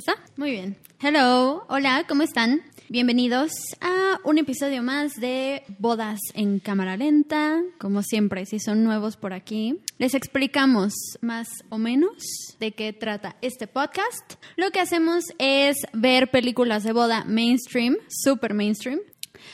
está? Muy bien. Hello, hola, ¿cómo están? Bienvenidos a un episodio más de Bodas en Cámara Lenta. Como siempre, si son nuevos por aquí, les explicamos más o menos de qué trata este podcast. Lo que hacemos es ver películas de boda mainstream, super mainstream,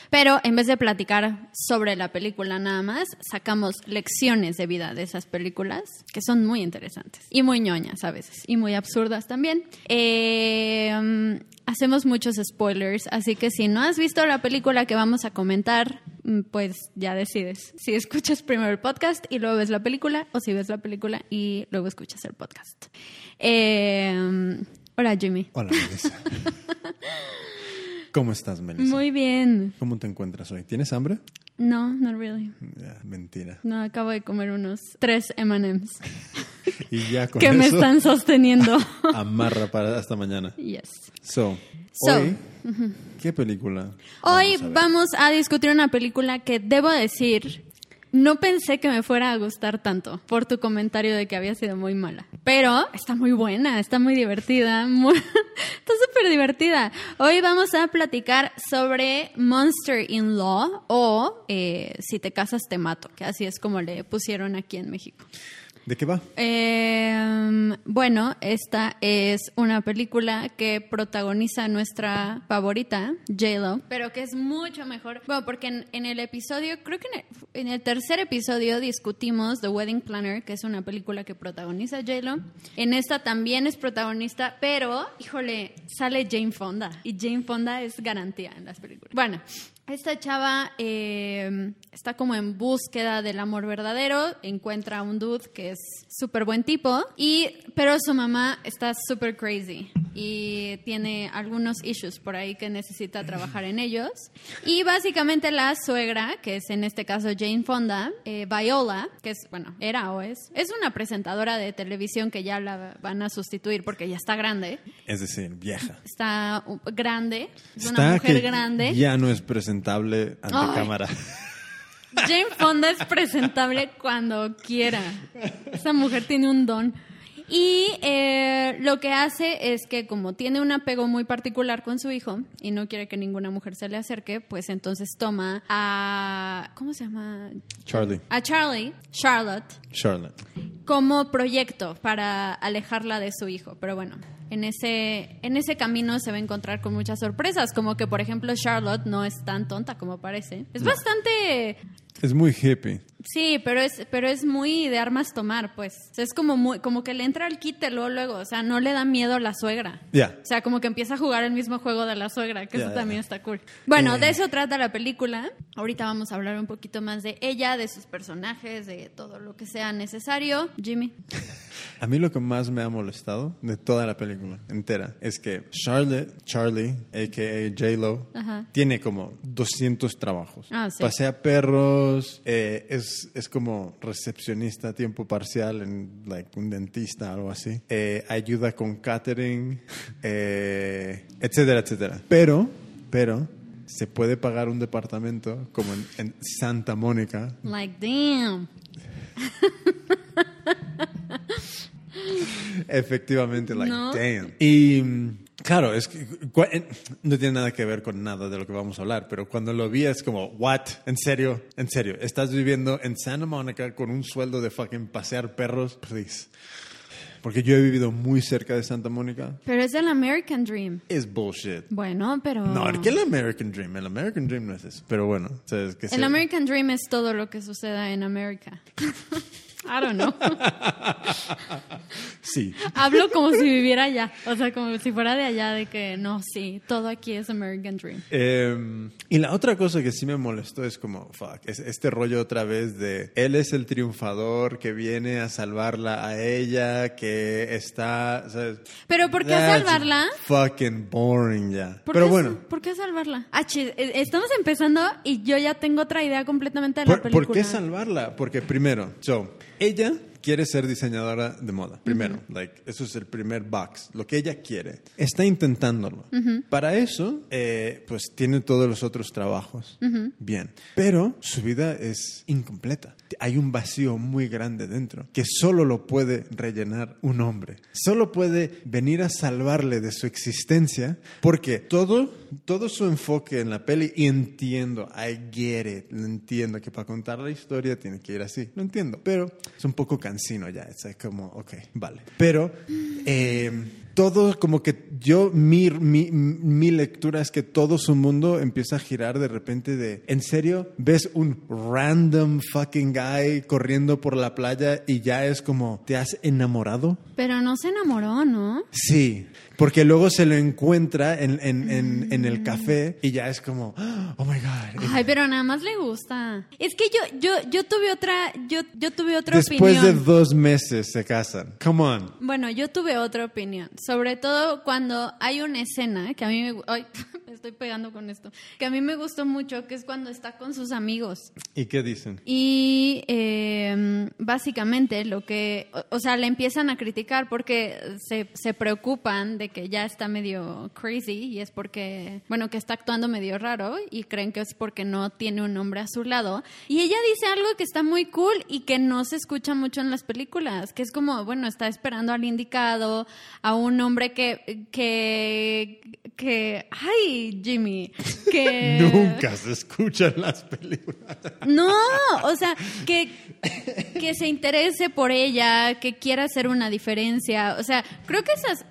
pero en vez de platicar sobre la película nada más, sacamos lecciones de vida de esas películas, que son muy interesantes y muy ñoñas a veces, y muy absurdas también. Eh, um, hacemos muchos spoilers, así que si no has visto la película que vamos a comentar, mm, pues ya decides. Si escuchas primero el podcast y luego ves la película, o si ves la película y luego escuchas el podcast. Eh, hola Jimmy. Hola. ¿Cómo estás, Melissa? Muy bien. ¿Cómo te encuentras hoy? ¿Tienes hambre? No, not really. Ya, mentira. No, acabo de comer unos tres M&M's Y ya con que me eso, están sosteniendo. amarra para hasta mañana. yes. So, So, hoy, ¿qué película? Hoy vamos a vamos a discutir una película que debo decir, no pensé que me fuera a gustar tanto por tu comentario de que había sido muy mala. Pero está muy buena, está muy divertida, está súper divertida. Hoy vamos a platicar sobre Monster in Law o eh, Si te casas te mato, que así es como le pusieron aquí en México. ¿De qué va? Eh, bueno, esta es una película que protagoniza nuestra favorita, J-Lo, pero que es mucho mejor. Bueno, porque en, en el episodio, creo que en el, en el tercer episodio discutimos The Wedding Planner, que es una película que protagoniza J-Lo. En esta también es protagonista, pero, híjole, sale Jane Fonda. Y Jane Fonda es garantía en las películas. Bueno, esta chava eh, está como en búsqueda del amor verdadero, encuentra a un dude que es súper buen tipo, y, pero su mamá está súper crazy y tiene algunos issues por ahí que necesita trabajar en ellos. Y básicamente la suegra, que es en este caso Jane Fonda, eh, Viola, que es, bueno, era o es, es una presentadora de televisión que ya la van a sustituir porque ya está grande, Es decir, vieja. está uh, grande, es una mujer grande. Ya no es presentable ante Ay. cámara. Jane Fonda es presentable cuando quiera. Esa mujer tiene un don. Y eh, lo que hace es que como tiene un apego muy particular con su hijo y no quiere que ninguna mujer se le acerque, pues entonces toma a... ¿Cómo se llama? Charlie, A Charlie, Charlotte, Charlotte. como proyecto para alejarla de su hijo. Pero bueno, en ese, en ese camino se va a encontrar con muchas sorpresas, como que por ejemplo Charlotte no es tan tonta como parece. Es bastante... Es muy hippie. Sí, pero es, pero es muy de armas tomar, pues. O sea, es como muy, como que le entra al quite luego, luego. O sea, no le da miedo a la suegra. Ya. O sea, como que empieza a jugar el mismo juego de la suegra, que Ya, eso también está cool. Bueno, Eh. de eso trata la película. Ahorita vamos a hablar un poquito más de ella, de sus personajes, de todo lo que sea necesario. Jimmy. A mí lo que más me ha molestado de toda la película entera es que Charlotte, Charlie, a.k.a. J-Lo, tiene como 200 trabajos. Ah, sí. Pasea perros, eh, es, es como recepcionista a tiempo parcial en like, un dentista algo así. Eh, ayuda con catering, eh, etcétera, etcétera. Pero, pero, se puede pagar un departamento como en, en Santa Mónica Like, damn. Efectivamente, like, ¿No? damn. Y mm, claro, es que eh, no tiene nada que ver con nada de lo que vamos a hablar, pero cuando lo vi es como, what? ¿En serio? ¿En serio? ¿Estás viviendo en Santa Monica con un sueldo de fucking pasear perros? Please. Porque yo he vivido muy cerca de Santa Mónica. Pero es el American Dream. Es bullshit. Bueno, pero... No, ¿qué es el American Dream? El American Dream no es eso. Pero bueno, o sea, es que El se- American Dream es todo lo que suceda en América. I don't know. Sí. Hablo como si viviera allá. O sea, como si fuera de allá, de que no, sí, todo aquí es American Dream. Eh, y la otra cosa que sí me molestó es como, fuck, es este rollo otra vez de él es el triunfador que viene a salvarla a ella, que está. ¿sabes? Pero ¿por qué That's salvarla? Fucking boring ya. ¿Por Pero qué, bueno, ¿Por qué salvarla? Ah, eh, estamos empezando y yo ya tengo otra idea completamente de la ¿por, película. por qué salvarla? Porque primero, so, ella quiere ser diseñadora de moda. Primero, like, eso es el primer box. Lo que ella quiere. Está intentándolo. Para eso, eh, pues tiene todos los otros trabajos. Bien. Pero su vida es incompleta. Hay un vacío muy grande dentro que solo lo puede rellenar un hombre. Solo puede venir a salvarle de su existencia porque todo, todo su enfoque en la peli, y entiendo, I get it, entiendo que para contar la historia tiene que ir así, lo entiendo, pero es un poco cansino ya, es como, ok, vale. Pero... Eh, todo como que yo, mi, mi, mi, lectura es que todo su mundo empieza a girar de repente de, ¿en serio? ¿Ves un random fucking guy corriendo por la playa y ya es como, ¿te has enamorado? Pero no se enamoró, ¿no? Sí, porque luego se lo encuentra en, en, en, en, el café y ya es como, oh my God. Ay, pero nada más le gusta. Es que yo, yo, yo tuve otra, yo, yo tuve otra Después opinión. Después de dos meses se casan. Come on. Bueno, yo tuve otra opinión. Sobre todo cuando hay una escena que a mí me, ay, estoy pegando con esto, que a mí me gustó mucho, que es cuando está con sus amigos. ¿Y qué dicen? Y eh, básicamente lo que, o, o, sea, le empiezan a criticar porque se, se preocupan de que ya está medio crazy y es porque, bueno, que está actuando medio raro y creen que es porque no tiene un hombre a su lado. Y ella dice algo que está muy cool y que no se escucha mucho en las películas, que es como, bueno, está esperando al indicado, a un hombre que, que, que, ay, Jimmy, que... Nunca se escucha en las películas. No, o sea, que, que se interese por ella, que quiera hacer una diferencia, o sea, creo que esas...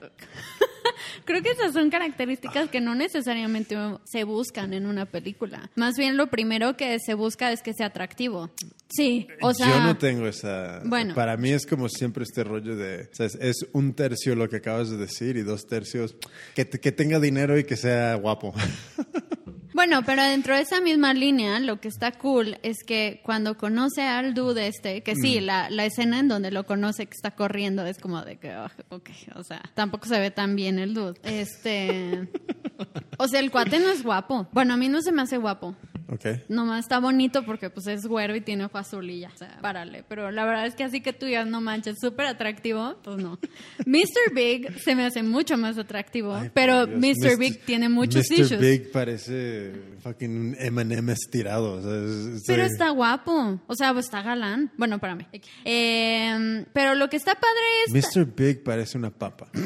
Creo que esas son características que no necesariamente se buscan en una película. Más bien lo primero que se busca es que sea atractivo. Sí, o sea... Yo no tengo esa... Bueno. Para mí es como siempre este rollo de... Sea, es un tercio lo que acabas de decir y dos tercios que, que tenga dinero y que sea guapo. Bueno, pero dentro de esa misma línea, lo que está cool es que cuando conoce al dude este, que sí, la, la, escena en donde lo conoce que está corriendo es como de que, oh, ok, o sea, tampoco se ve tan bien el dude. Este, o sea, el cuate no es guapo. Bueno, a mí no se me hace guapo. Okay. Nomás está bonito porque pues es güero y tiene ojo azul y ya. O sea, párale. Pero la verdad es que así que tú ya no manches, súper atractivo, pues no. Mr. Big se me hace mucho más atractivo, Ay, pero Mr. Mr. Big tiene muchos Mr. issues. Big parece fucking un M&M estirado. O sea, pero está guapo. O sea, está galán. Bueno, espérame. Eh, pero lo que está padre es... Mr. Big parece una papa.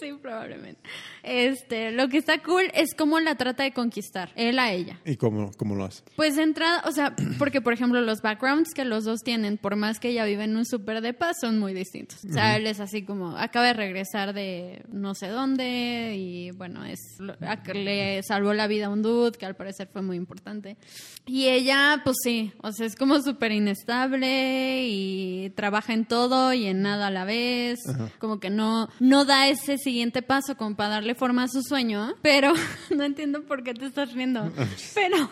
sí, probablemente. Este, lo que está cool es cómo la trata de conquistar, él a ella. ¿Y cómo, cómo lo hace? Pues de entrada, o sea, porque por ejemplo los backgrounds que los dos tienen, por más que ella vive en un súper de paz, son muy distintos. O sea, él es así como, acaba de regresar de no sé dónde y bueno, es le salvó la vida a un dude que al parecer fue muy importante. Y ella, pues sí, o sea, es como súper inestable y trabaja en todo y en nada a la vez. Ajá. Como que no, no da ese siguiente paso como para darle forma a su sueño, pero no entiendo por qué te estás riendo. Pero,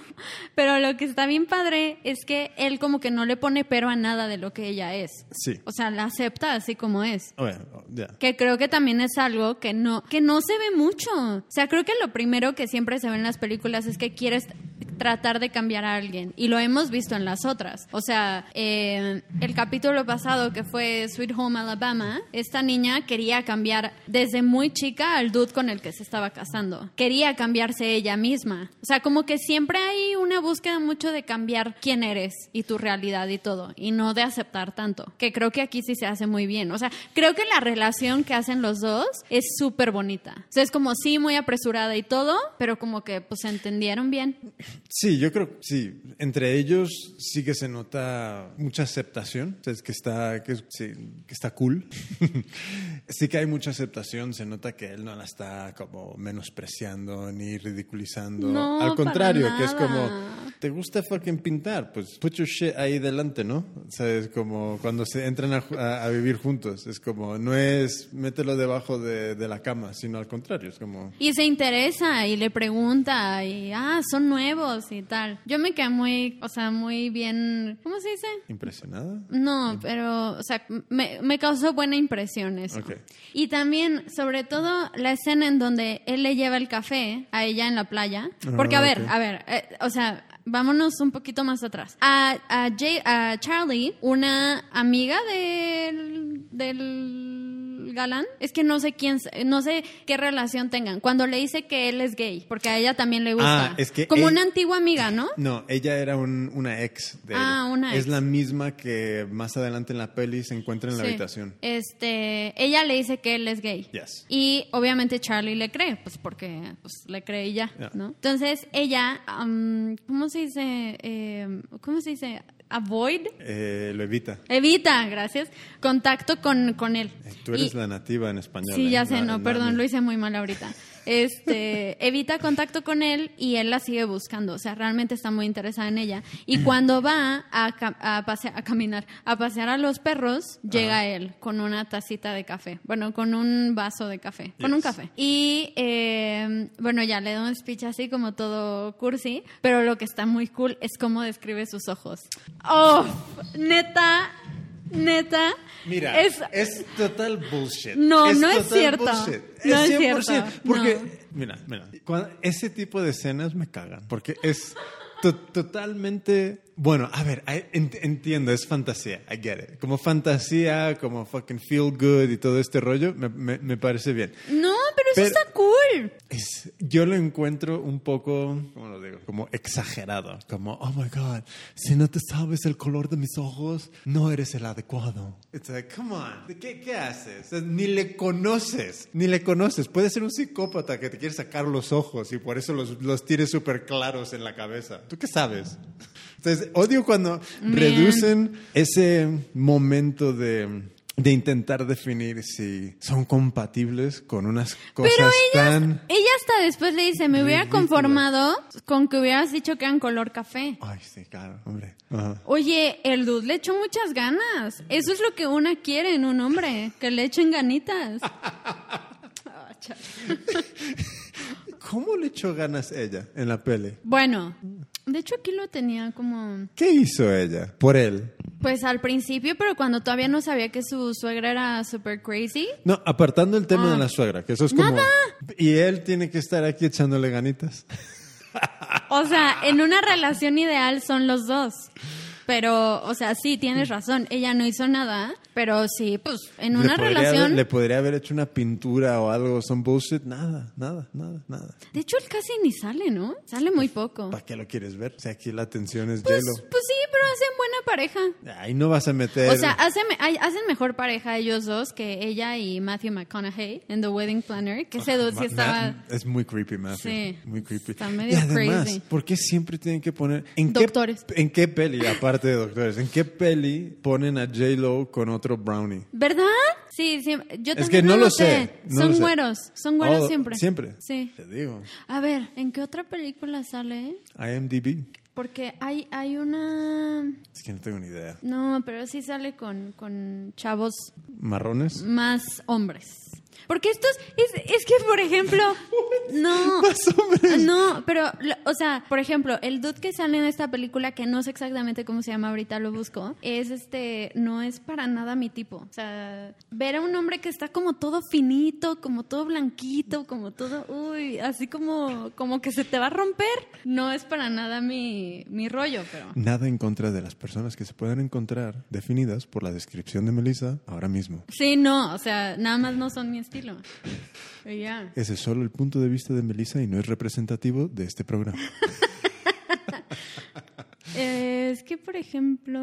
pero lo que está bien padre es que él como que no le pone pero a nada de lo que ella es. Sí. O sea, la acepta así como es. Bueno, yeah. Que creo que también es algo que no, que no se ve mucho. O sea, creo que lo primero que siempre se ve en las películas es que quieres tratar de cambiar a alguien. Y lo hemos visto en las otras. O sea, eh, el capítulo pasado que fue Sweet Home Alabama, esta niña quería cambiar desde muy chica al dude con el que se estaba casando. Quería cambiarse ella misma. O sea, como que siempre hay una búsqueda mucho de cambiar quién eres y tu realidad y todo. Y no de aceptar tanto. Que creo que aquí sí se hace muy bien. O sea, creo que la relación que hacen los dos es súper bonita. O sea, es como sí, muy apresurada y todo, pero como que pues se entendieron bien. Sí, yo creo, sí, entre ellos sí que se nota mucha aceptación, es que está, que, sí, que está cool. sí que hay mucha aceptación, se nota que él no la está como menospreciando ni ridiculizando. No, Al contrario, para que es como, ¿te gusta fucking pintar? Pues put your shit ahí delante, ¿no? O sea, es como cuando se entran a, a- a vivir juntos, es como, no es mételo debajo de, de la cama, sino al contrario, es como... Y se interesa y le pregunta y, ah, son nuevos y tal. Yo me quedé muy, o sea, muy bien, ¿cómo se dice? ¿Impresionada? No, pero, o sea, me, me causó buena impresión eso. Y también, sobre todo, la escena en donde él le lleva el café a ella en la playa. Porque, a Ah, ver, a ver, eh, o sea, vámonos un poquito más atrás. A, a, Jay- a Charlie, una amiga del, del galán. Es que no sé quién, no sé qué relación tengan. Cuando le dice que él es gay, porque a ella también le gusta. Ah, es que Como una antigua amiga, ¿no? No, ella era un- una ex de Ah, él. una Es ex. la misma que más adelante en la peli se encuentra en la Sí. habitación. Este, ella le dice que él es gay. Yes. Y obviamente Charlie le cree, pues porque pues, le cree y ya, Yeah. ¿no? Entonces ella, am, ¿cómo se dice? Eh, ¿Cómo se dice? Avoid. Eh, lo evita. Evita, gracias. Contacto con, con él. Eh, Tú eres Y- la nativa en español. Sí, ¿eh? ya sé, La- no, perdón, lo hice muy mal ahorita. Este, evita contacto con él y él la sigue buscando, o sea, realmente está muy interesada en ella. Y cuando va a, pasear, a caminar, a pasear a los perros, llega él con una tacita de café, bueno, con un vaso de café, con un café. Y eh, bueno, ya le da un speech así como todo cursi, pero lo que está muy cool es cómo describe sus ojos. Oh, neta, neta. Mira, es, es, total bullshit. No, no es total cierto. bullshit. No es 100%, cierto. Porque, No. mira, mira, cuando- ese tipo de escenas me cagan. Porque es to- totalmente. Bueno, a ver, entiendo, es fantasía, I get it. Como fantasía, como fucking feel good y todo este rollo, me, me- me parece bien. No, pero eso Pero- está cool. Es, yo lo encuentro un poco, ¿cómo lo digo? Como exagerado. Como, oh my God, si no te sabes el color de mis ojos, no eres el adecuado. It's like, come on, ¿de ¿qué, qué haces? O sea, ni le conoces, ni le conoces. Puede ser un psicópata que te quiere sacar los ojos y por eso los, los tienes súper claros en la cabeza. ¿Tú qué sabes? Entonces, odio cuando Man. reducen ese momento de, de intentar definir si son compatibles con unas cosas Pero ella, tan... ella hasta después le dice, me hubiera conformado con que hubieras dicho que eran color café. Ay, sí, claro, hombre. Ajá. Oye, el dude le echó muchas ganas. Eso es lo que una quiere en un hombre, que le echen ganitas. ¿Cómo le echó ganas ella en la peli? bueno, de hecho aquí lo tenía como... ¿Qué hizo ella por él? Pues al principio, pero cuando todavía no sabía que su suegra era super crazy. No, apartando el tema Ah. de la suegra, que eso es como... Nada. Y él tiene que estar aquí echándole ganitas. O sea, en una relación ideal son los dos. Pero, o sea, sí, tienes razón. Ella no hizo nada, pero sí, pues, en una le podría relación. le podría haber hecho una pintura o algo, son bullshit. Nada, nada, nada, nada. De hecho, él casi ni sale, ¿no? Sale muy poco. ¿Para qué lo quieres ver? O sea, aquí la atención es Pues, J-Lo. pues sí, pero hacen buena pareja. Ahí no vas a meter... O sea, hacen, hacen mejor pareja ellos dos que ella y Matthew McConaughey en The Wedding Planner, que ese dude sí Ma- estaba... es muy creepy, Matthew. Sí. Muy creepy. Está medio y además, crazy. ¿por qué siempre tienen que poner... ¿en Doctores. Qué, ¿En qué peli, aparte de doctores, en qué peli ponen a J-Lo con otro brownie? ¿Verdad? Sí, siempre. Yo Es también que no lo sé, no son lo sé. güeros, son güeros Oh, siempre. ¿Siempre? Sí. Te digo. A ver, ¿en qué otra película sale? IMDb. Porque hay, hay una... Es que no tengo ni idea. No, pero sí sale con, con chavos ¿Marrones? más hombres. Porque estos, es, es que por ejemplo, no, no, pero, o sea, por ejemplo, el dude que sale en esta película, que no sé exactamente cómo se llama, ahorita lo busco, es este, no es para nada mi tipo. O sea, ver a un hombre que está como todo finito, como todo blanquito, como todo, uy, así como, como que se te va a romper, no es para nada mi, mi rollo, pero... Nada en contra de las personas que se puedan encontrar definidas por la descripción de Melissa ahora mismo. Sí, no, o sea, nada más no son mi estilo. Ese es solo el punto de vista de Melissa y no es representativo de este programa. Eh, es que, por ejemplo,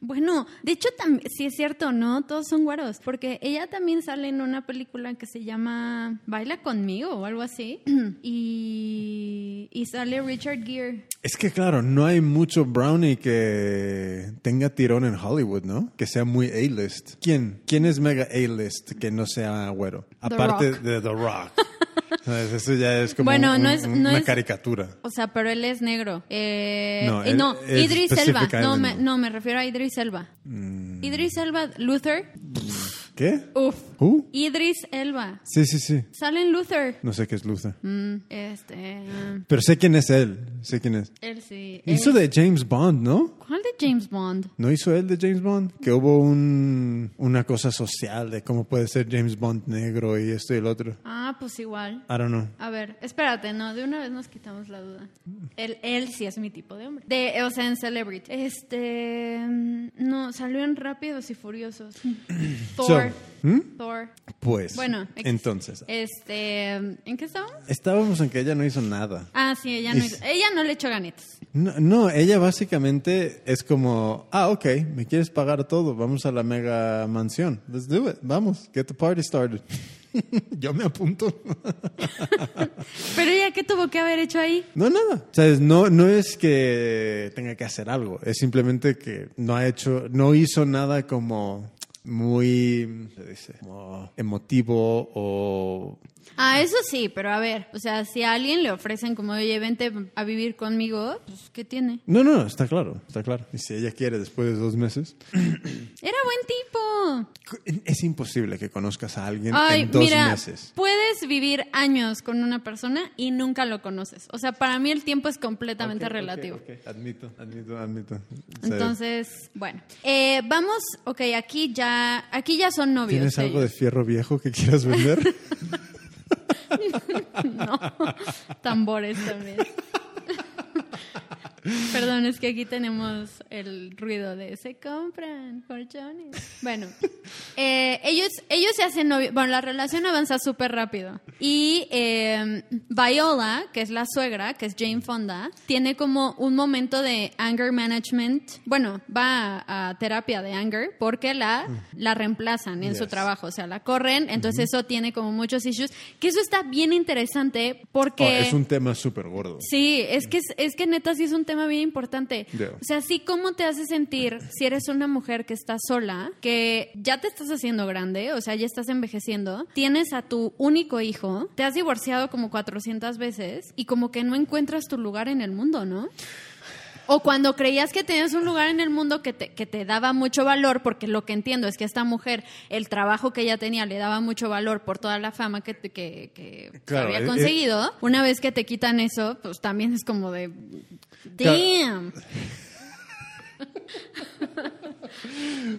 bueno, de hecho, sí es cierto, ¿no? Todos son güeros, porque ella también sale en una película que se llama Baila conmigo o algo así, y, y sale Richard Gere. Es que claro, no hay mucho brownie que tenga tirón en Hollywood, ¿no? Que sea muy A-list. ¿Quién? ¿Quién es mega A-list que no sea güero? Aparte Rock. de The Rock. Eso ya es como Bueno, un- no es- no una es- caricatura. O sea, pero él es negro. Eh, No, eh, no es Idris Elba. No me, no, me refiero a Idris Elba. Mm, Idris Elba, Luther. ¿Qué? Uf. ¿Who? Idris Elba. Sí, sí, sí. Sale en Luther. No sé qué es Luther. Mm, este. ah, Pero sé quién es él. Sé quién es. él sí. Hizo él- de James Bond, ¿no? ¿Cuál de James Bond? ¿No hizo él de James Bond? Que hubo un, una cosa social de cómo puede ser James Bond negro y esto y el otro. Ah, pues igual. I don't know. A ver, espérate, no, de una vez nos quitamos la duda. Él, él sí es mi tipo de hombre. De, o sea, en Celebrity. Este. mm, No, salió en Rápidos y Furiosos. Thor. ¿hmm? Thor. Pues, Bueno, entonces, Este. ¿En qué estábamos? estábamos en que ella no hizo nada. Ah, sí, ella no, Es- hizo- ella no le echó ganitas. No, no, ella básicamente es como, ah, ok, me quieres pagar todo, vamos a la mega mansión. Let's do it, vamos, get the party started. Yo me apunto. Pero ella, ¿qué tuvo que haber hecho ahí? No, nada. ¿Sabes? No, no es que tenga que hacer algo, es simplemente que no ha hecho, no hizo nada como muy, dice, como emotivo o... Ah, eso sí, pero a ver, o sea, si a alguien le ofrecen como, oye, vente a vivir conmigo, pues, ¿qué tiene? No, no, está claro, está claro. Y si ella quiere después de dos meses, Era buen tipo. es imposible que conozcas a alguien Ay, en dos mira, meses. puedes vivir años con una persona y nunca lo conoces. O sea, para mí el tiempo es completamente relativo. Admito, admito, admito. Entonces, bueno, eh, vamos, ok, aquí ya, aquí ya son novios. ¿Tienes algo de fierro viejo que quieras vender? No, tambores también. Perdón, es que aquí tenemos el ruido de se compran colchones. Bueno, eh, ellos, ellos se hacen novio. Bueno, la relación avanza súper rápido. Y eh, Viola, que es la suegra, que es Jane Fonda, tiene como un momento de anger management. Bueno, va a, a terapia de anger porque la, la reemplazan en su Yes. trabajo. O sea, la corren. Entonces, eso tiene como muchos issues. Que eso está bien interesante porque. Oh, es un tema súper gordo. Sí, es que, es, que neta sí es un tema bien importante. Ya. O sea, sí, ¿cómo te hace sentir si eres una mujer que está sola, que ya te estás haciendo grande, o sea, ya estás envejeciendo, tienes a tu único hijo, te has divorciado como 400 veces y como que no encuentras tu lugar en el mundo, ¿no? O cuando creías que tenías un lugar en el mundo que te, que te daba mucho valor, porque lo que entiendo es que esta mujer, el trabajo que ella tenía le daba mucho valor por toda la fama que, que, que Claro, había eh, conseguido. Una vez que te quitan eso, pues también es como de... Claro.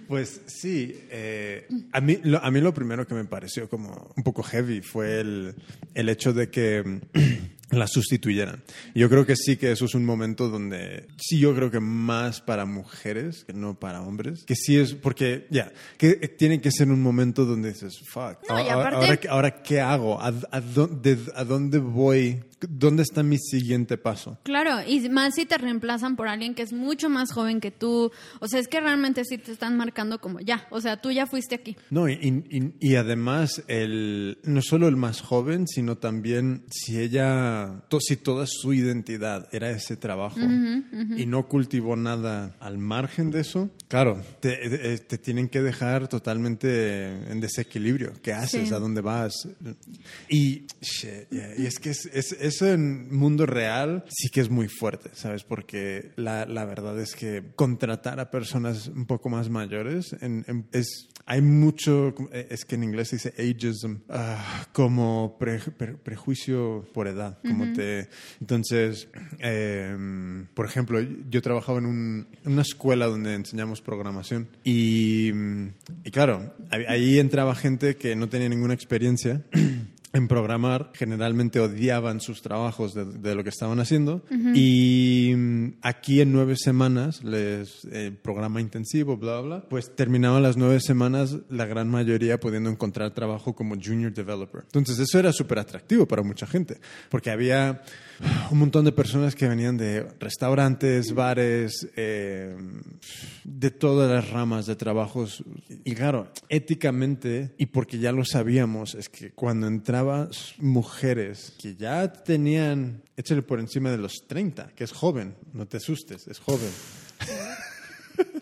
Pues sí, eh, a, mí, lo, a mí lo primero que me pareció como un poco heavy fue el, el hecho de que la sustituyeran. Yo creo que sí que eso es un momento donde, sí, yo creo que más para mujeres que no para hombres, que sí es, porque ya, que tiene que ser un momento donde dices, fuck, No, ahora, aparte- ahora, ahora qué hago, ¿A, a dónde, ¿a dónde voy? ¿Dónde está mi siguiente paso? Claro, y más si te reemplazan por alguien que es mucho más joven que tú. O sea, es que realmente sí te están marcando como ya. O sea, tú ya fuiste aquí. No, y, y- y además, el, no solo el más joven, sino también si ella, to- si toda su identidad era ese trabajo y no cultivó nada al margen de eso, claro, te, eh, te tienen que dejar totalmente en desequilibrio. ¿Qué haces? Sí. ¿A dónde vas? Y, shit, yeah, y es que es, es- eso en mundo real sí que es muy fuerte, ¿sabes? Porque la, la verdad es que contratar a personas un poco más mayores en- en- es, hay mucho, es que en inglés se dice ageism, ah, como pre- pre- prejuicio por edad. Te, entonces, eh, por ejemplo, yo trabajaba en, un- en una escuela donde enseñamos programación y, y claro, ahí entraba gente que no tenía ninguna experiencia en programar, generalmente odiaban sus trabajos de, de lo que estaban haciendo y mm, aquí en nueve semanas, les eh, programa intensivo, bla, bla, pues terminaban las nueve semanas la gran mayoría pudiendo encontrar trabajo como junior developer. Entonces eso era súper atractivo para mucha gente, porque había un montón de personas que venían de restaurantes, bares, eh, de todas las ramas de trabajos. Y claro, éticamente, y porque ya lo sabíamos, es que cuando mujeres que ya tenían, échale por encima de los 30, que es joven, no te asustes, es joven.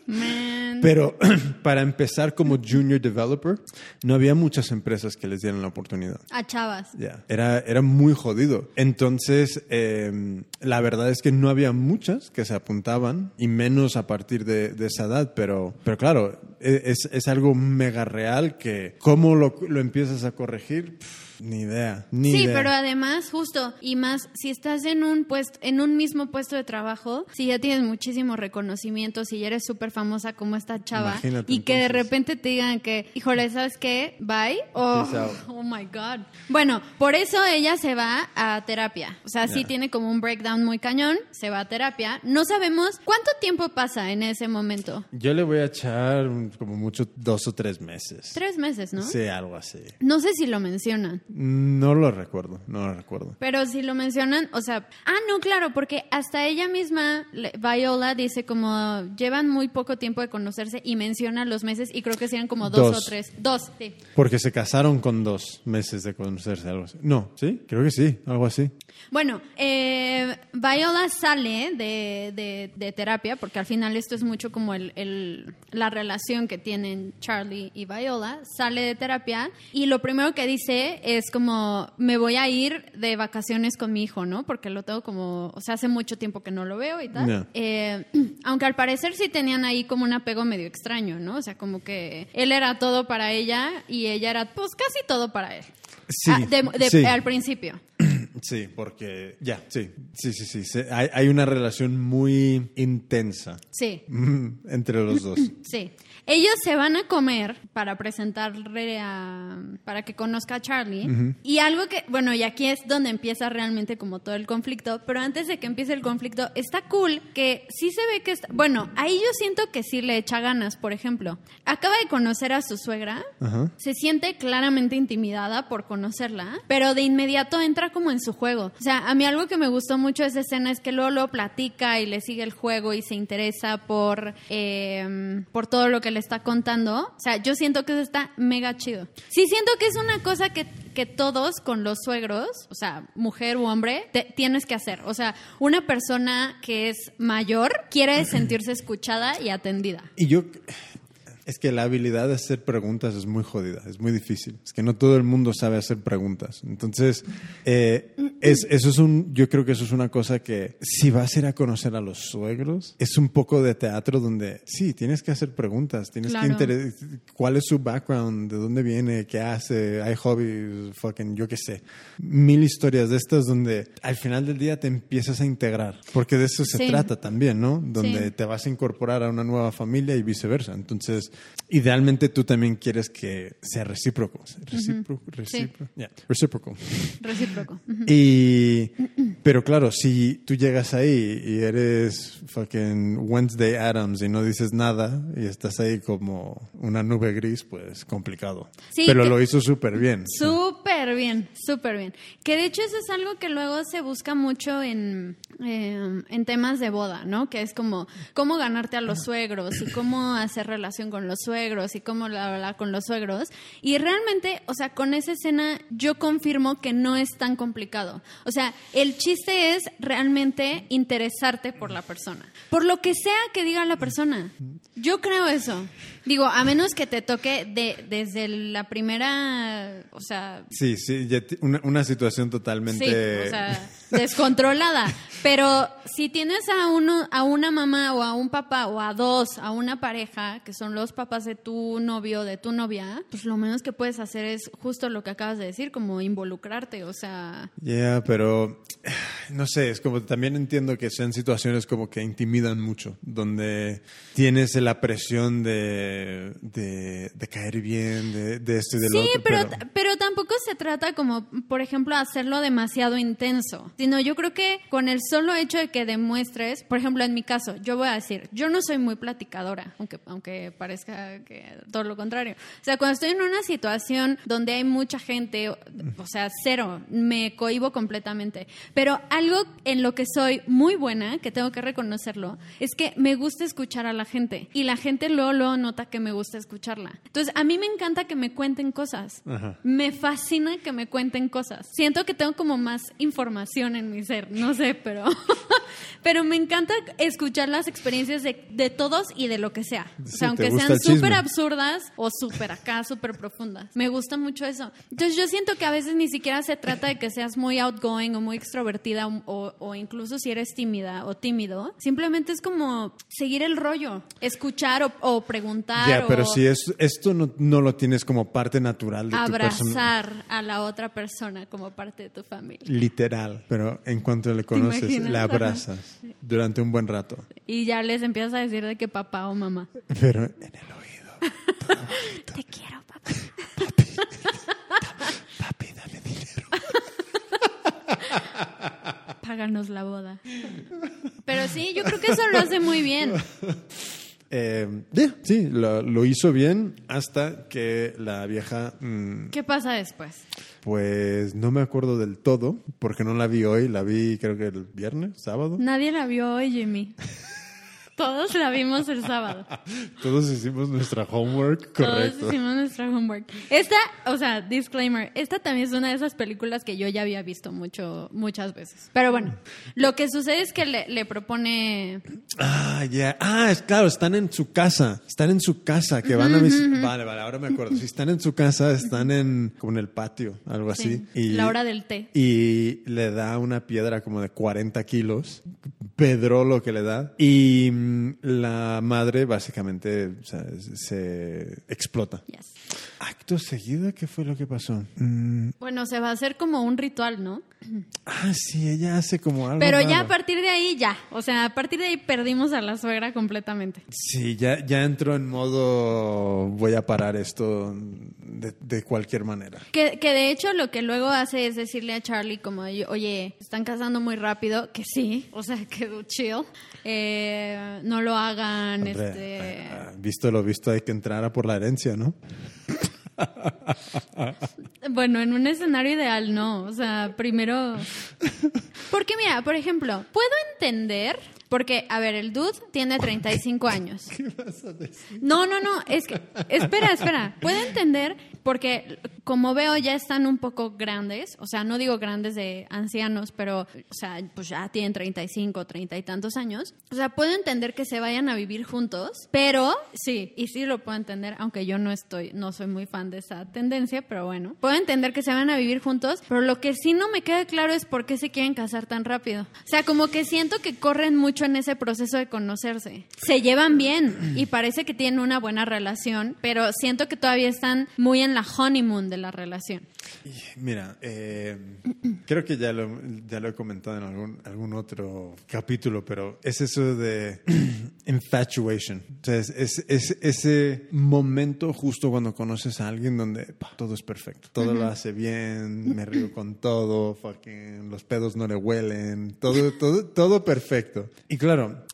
Man. Pero para empezar como junior developer, no había muchas empresas que les dieran la oportunidad. A chavas. Ya, Era, era muy jodido. Entonces, eh, la verdad es que no había muchas que se apuntaban, y menos a partir de, de esa edad, pero, pero claro, e- es, es algo mega real que cómo lo, lo empiezas a corregir, Pff, ni idea, ni Sí, idea. pero además, justo, y más, si estás en un puesto, en un mismo puesto de trabajo, si ya tienes muchísimos reconocimientos, si ya eres súper famosa como esta chava, Imagínate, y que de repente te digan que, híjole, ¿sabes qué? Bye. Oh, oh my God. Bueno, por eso ella se va a terapia. O sea, sí tiene como un breakdown muy cañón, se va a terapia. No sabemos cuánto tiempo pasa en ese momento. Yo le voy a echar como mucho dos o tres meses. Tres meses, ¿no? Sí, algo así. No sé si lo mencionan. No lo recuerdo, no lo recuerdo. Pero si lo mencionan, o sea, ah, no, claro, porque hasta ella misma, Viola, dice como llevan muy poco tiempo de conocerse y menciona los meses y creo que sean como dos, Dos. o tres. Dos, sí. Porque se casaron con dos meses de conocerse, algo así. No, ¿sí? Creo que sí, algo así. Bueno, eh, Viola sale de, de- de terapia, porque al final esto es mucho como el, el- la relación que tienen Charlie y Viola. Sale de terapia y lo primero que dice es como, me voy a ir de vacaciones con mi hijo, ¿no? Porque lo tengo como, o sea, hace mucho tiempo que no lo veo y tal. Eh, aunque al parecer sí tenían ahí como un apego medio extraño, ¿no? O sea, como que él era todo para ella y ella era pues casi todo para él. Sí, Ah, de- de- sí. Al principio. Sí, porque ya, sí, sí, sí, sí. hay, hay una relación muy intensa Sí. entre los dos. Sí. Ellos se van a comer para presentarle a. para que conozca a Charlie. Y algo que. Bueno, y aquí es donde empieza realmente como todo el conflicto. Pero antes de que empiece el conflicto, está cool que sí se ve que está. Bueno, ahí yo siento que sí le echa ganas, por ejemplo. Acaba de conocer a su suegra. Se siente claramente intimidada por conocerla, pero de inmediato entra como en su juego. O sea, a mí algo que me gustó mucho de esa escena es que luego lo platica y le sigue el juego y se interesa por, eh, por todo lo que le está contando. O sea, yo siento que eso está mega chido. Sí siento que es una cosa que, que todos con los suegros, o sea, mujer u hombre, te- tienes que hacer. O sea, una persona que es mayor quiere sentirse escuchada y atendida. Y yo, es que la habilidad de hacer preguntas es muy jodida, es muy difícil. Es que no todo el mundo sabe hacer preguntas. Entonces, eh, es, eso es un, yo creo que eso es una cosa que si vas a ir a conocer a los suegros, es un poco de teatro donde sí, tienes que hacer preguntas, tienes Claro. que cuál es su background, de dónde viene, qué hace, hay hobbies, fucking, yo qué sé. Mil historias de estas donde al final del día te empiezas a integrar, porque de eso se Sí. trata también, ¿no? Donde Sí. te vas a incorporar a una nueva familia y viceversa. Entonces, idealmente tú también quieres que sea recíproco. Recíproco, recíproco. Yeah. Recíproco. Y, pero claro, si tú llegas ahí y eres fucking Wednesday Adams y no dices nada y estás ahí como una nube gris, pues complicado. Sí, pero que- lo hizo súper bien. Súper bien, súper bien. Que de hecho eso es algo que luego se busca mucho en, eh, en temas de boda, ¿no? Que es como cómo ganarte a los suegros y cómo hacer relación con los suegros y cómo hablar con los suegros. Y realmente, o sea, con esa escena yo confirmo que no es tan complicado. O sea, el chiste es realmente interesarte por la persona. Por lo que sea que diga la persona. Yo creo eso. Digo, a menos que te toque de, desde la primera, o sea, Sí, sí, una, una situación sí, totalmente... o sea, descontrolada. Pero si tienes a uno, a una mamá o a un papá o a dos, a una pareja, que son los papás de tu novio o de tu novia, pues lo menos que puedes hacer es justo lo que acabas de decir, como involucrarte, o sea, Ya, pero no sé, es como también entiendo que sean situaciones como que intimidan mucho, donde tienes la presión de, de, de caer bien, de, de esto y del Sí, otro. pero, pero tampoco se trata como, por ejemplo, hacerlo demasiado intenso, sino yo creo que con el solo hecho de que demuestres, por ejemplo, en mi caso, yo voy a decir, yo no soy muy platicadora, aunque, aunque parezca que todo lo contrario. O sea, cuando estoy en una situación donde hay mucha gente, o o sea, cero, me cohibo completamente. Pero algo en lo que soy muy buena, que tengo que reconocerlo, es que me gusta escuchar a la gente. Y la gente luego, luego nota que me gusta escucharla. Entonces, a mí me encanta que me cuenten cosas. Ajá. Me fascina que me cuenten cosas. Siento que tengo como más información en mi ser, no sé, pero, pero me encanta escuchar las experiencias de, de todos y de lo que sea. O Sí, sea, te aunque sean súper absurdas o súper acá, súper profundas. Me gusta mucho eso. Entonces yo siento que a veces ni siquiera se trata de que seas muy outgoing o muy extrovertida o, o- o incluso si eres tímida o tímido. Simplemente es como seguir el rollo, escuchar o, o preguntar Ya, pero o si es, esto no, no lo tienes como parte natural de tu persona. abrazar a la otra persona como parte de tu familia. Literal, pero en cuanto le conoces, Ajá. abrazas durante un buen rato. Y ya les empiezas a decir de que papá o mamá. Pero en el oído. Te quiero, papá. Papi, dame dinero. Páganos la boda. Pero sí, yo creo que eso lo hace muy bien. Eh, yeah, sí, lo, lo hizo bien hasta que la vieja, mm, ¿Qué pasa después? pues no me acuerdo del todo, porque no la vi hoy, la vi creo que el viernes, sábado. Nadie la vio hoy, Jimmy. Todos la vimos el sábado. Todos hicimos nuestra homework, correcto. Todos hicimos nuestra homework. Esta, o sea, disclaimer, esta también es una de esas películas que yo ya había visto mucho, muchas veces. Pero bueno, lo que sucede es que le, le propone... Ah, ya. Ah, es claro, están en su casa. Están en su casa, que van a visitar. Vale, vale, ahora me acuerdo. Si están en su casa, están en como en el patio, algo así. Sí, la hora del té. Y le da una piedra como de 40 kilos. Pedro lo que le da. Y la madre básicamente o sea, se explota. Yes. Acto seguido, ¿qué fue lo que pasó? Mm, Bueno, se va a hacer como un ritual, ¿no? ah, sí, ella hace como algo. Pero ya a partir de ahí, ya. O sea, a partir de ahí perdimos a la suegra completamente. Sí, ya, ya entró en modo voy a parar esto de, de cualquier manera. Que, que de hecho lo que luego hace es decirle a Charlie como, oye, están casando muy rápido, que sí, o sea, que chill, Eh, no lo hagan, Hombre, este... ah, visto lo visto, hay que entrar a por la herencia, ¿no? Bueno, en un escenario ideal no, o sea, primero... Porque mira, por ejemplo, puedo entender, porque, a ver, el dude tiene 35 años. ¿Qué vas a decir? No, no, no, es que, espera, espera, puedo entender porque como veo ya están un poco grandes, o sea, no digo grandes de ancianos, pero, o sea, pues ya tienen 35, 30 y tantos años, o sea, puedo entender que se vayan a vivir juntos, pero sí, y sí lo puedo entender, aunque yo no estoy, no soy muy fan de esa tendencia, pero bueno, puedo entender que se van a vivir juntos, pero lo que sí no me queda claro es por qué se quieren casar tan rápido. O sea, como que siento que corren mucho en ese proceso de conocerse. Se llevan bien y parece que tienen una buena relación, pero siento que todavía están muy en la honeymoon de la relación. Mira, eh, creo que ya lo, ya lo he comentado en algún, algún otro capítulo, pero es eso de infatuation. O sea, es, es- es ese momento justo cuando conoces a alguien donde pa, todo es perfecto. Todo lo hace bien, me río con todo, fucking, los pedos no le huelen, todo, todo, todo perfecto. Y claro,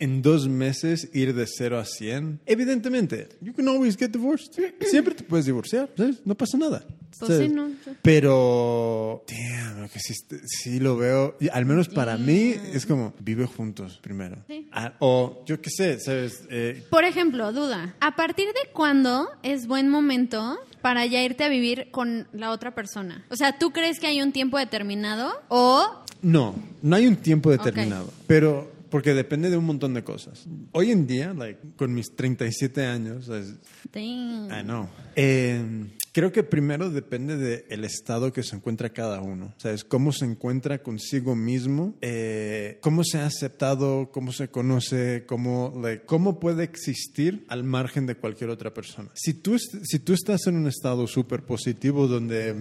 en dos meses ir de 0 a 100, evidentemente, you can always get divorced. Siempre te puedes divorciar, ¿sabes? No pasa nada. Pues sí, no. Pero, damn, que sí, sí lo veo, y al menos para mí, es como, vive juntos primero. Sí. Ah, o yo qué sé, ¿sabes? Eh, Por ejemplo, duda, ¿a partir de cuándo es buen momento para ya irte a vivir con la otra persona? O sea, ¿tú crees que hay un tiempo determinado o no, no hay un tiempo determinado, pero porque depende de un montón de cosas. Hoy en día, like, con mis 37 años, es-. I know. Eh, creo que primero depende del estado que se encuentra cada uno. ¿Sabes? Cómo se encuentra consigo mismo, eh, cómo se ha aceptado, cómo se conoce, cómo, like, cómo puede existir al margen de cualquier otra persona. Si tú, si tú estás en un estado súper positivo donde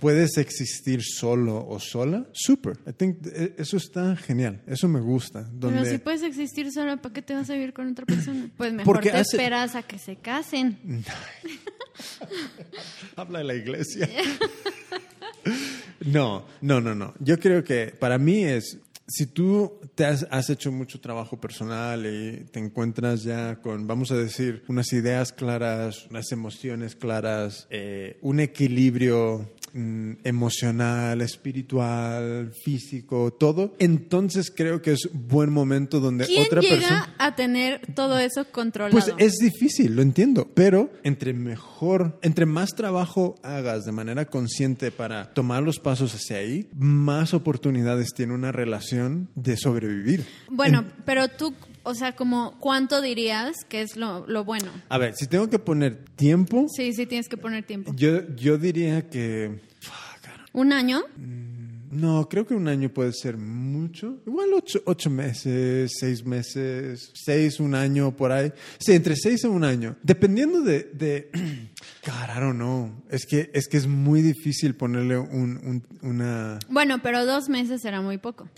puedes existir solo o sola, super. I think eh, eso está genial. Eso me gusta. Donde, Pero si puedes existir solo, ¿para qué te vas a vivir con otra persona? Pues mejor Porque te hace- esperas a que se casen. Habla de la iglesia. no, no, no, no. Yo creo que para mí es, si tú te has, has hecho mucho trabajo personal y te encuentras ya con, vamos a decir, unas ideas claras, unas emociones claras, eh, un equilibrio mm, emocional, espiritual, físico, todo, entonces creo que es buen momento donde ¿Quién otra llega persona... a tener todo eso controlado? Pues es difícil, lo entiendo, pero entre mejor, entre más trabajo hagas de manera consciente para tomar los pasos hacia ahí, más oportunidades tiene una relación de sobrevivir. Bueno, pero tú, o sea, como, ¿cuánto dirías que es lo, lo bueno? A ver, si tengo que poner tiempo, Sí, sí, tienes que poner tiempo. yo, yo diría que... ¿Un año? No, creo que un año puede ser mucho. Igual ocho, ocho meses, seis meses, seis, un año, por ahí. Sí, entre seis a un año. Dependiendo de... de don't know. Es que, es que es muy difícil ponerle un, un- una... Bueno, pero dos meses era muy poco.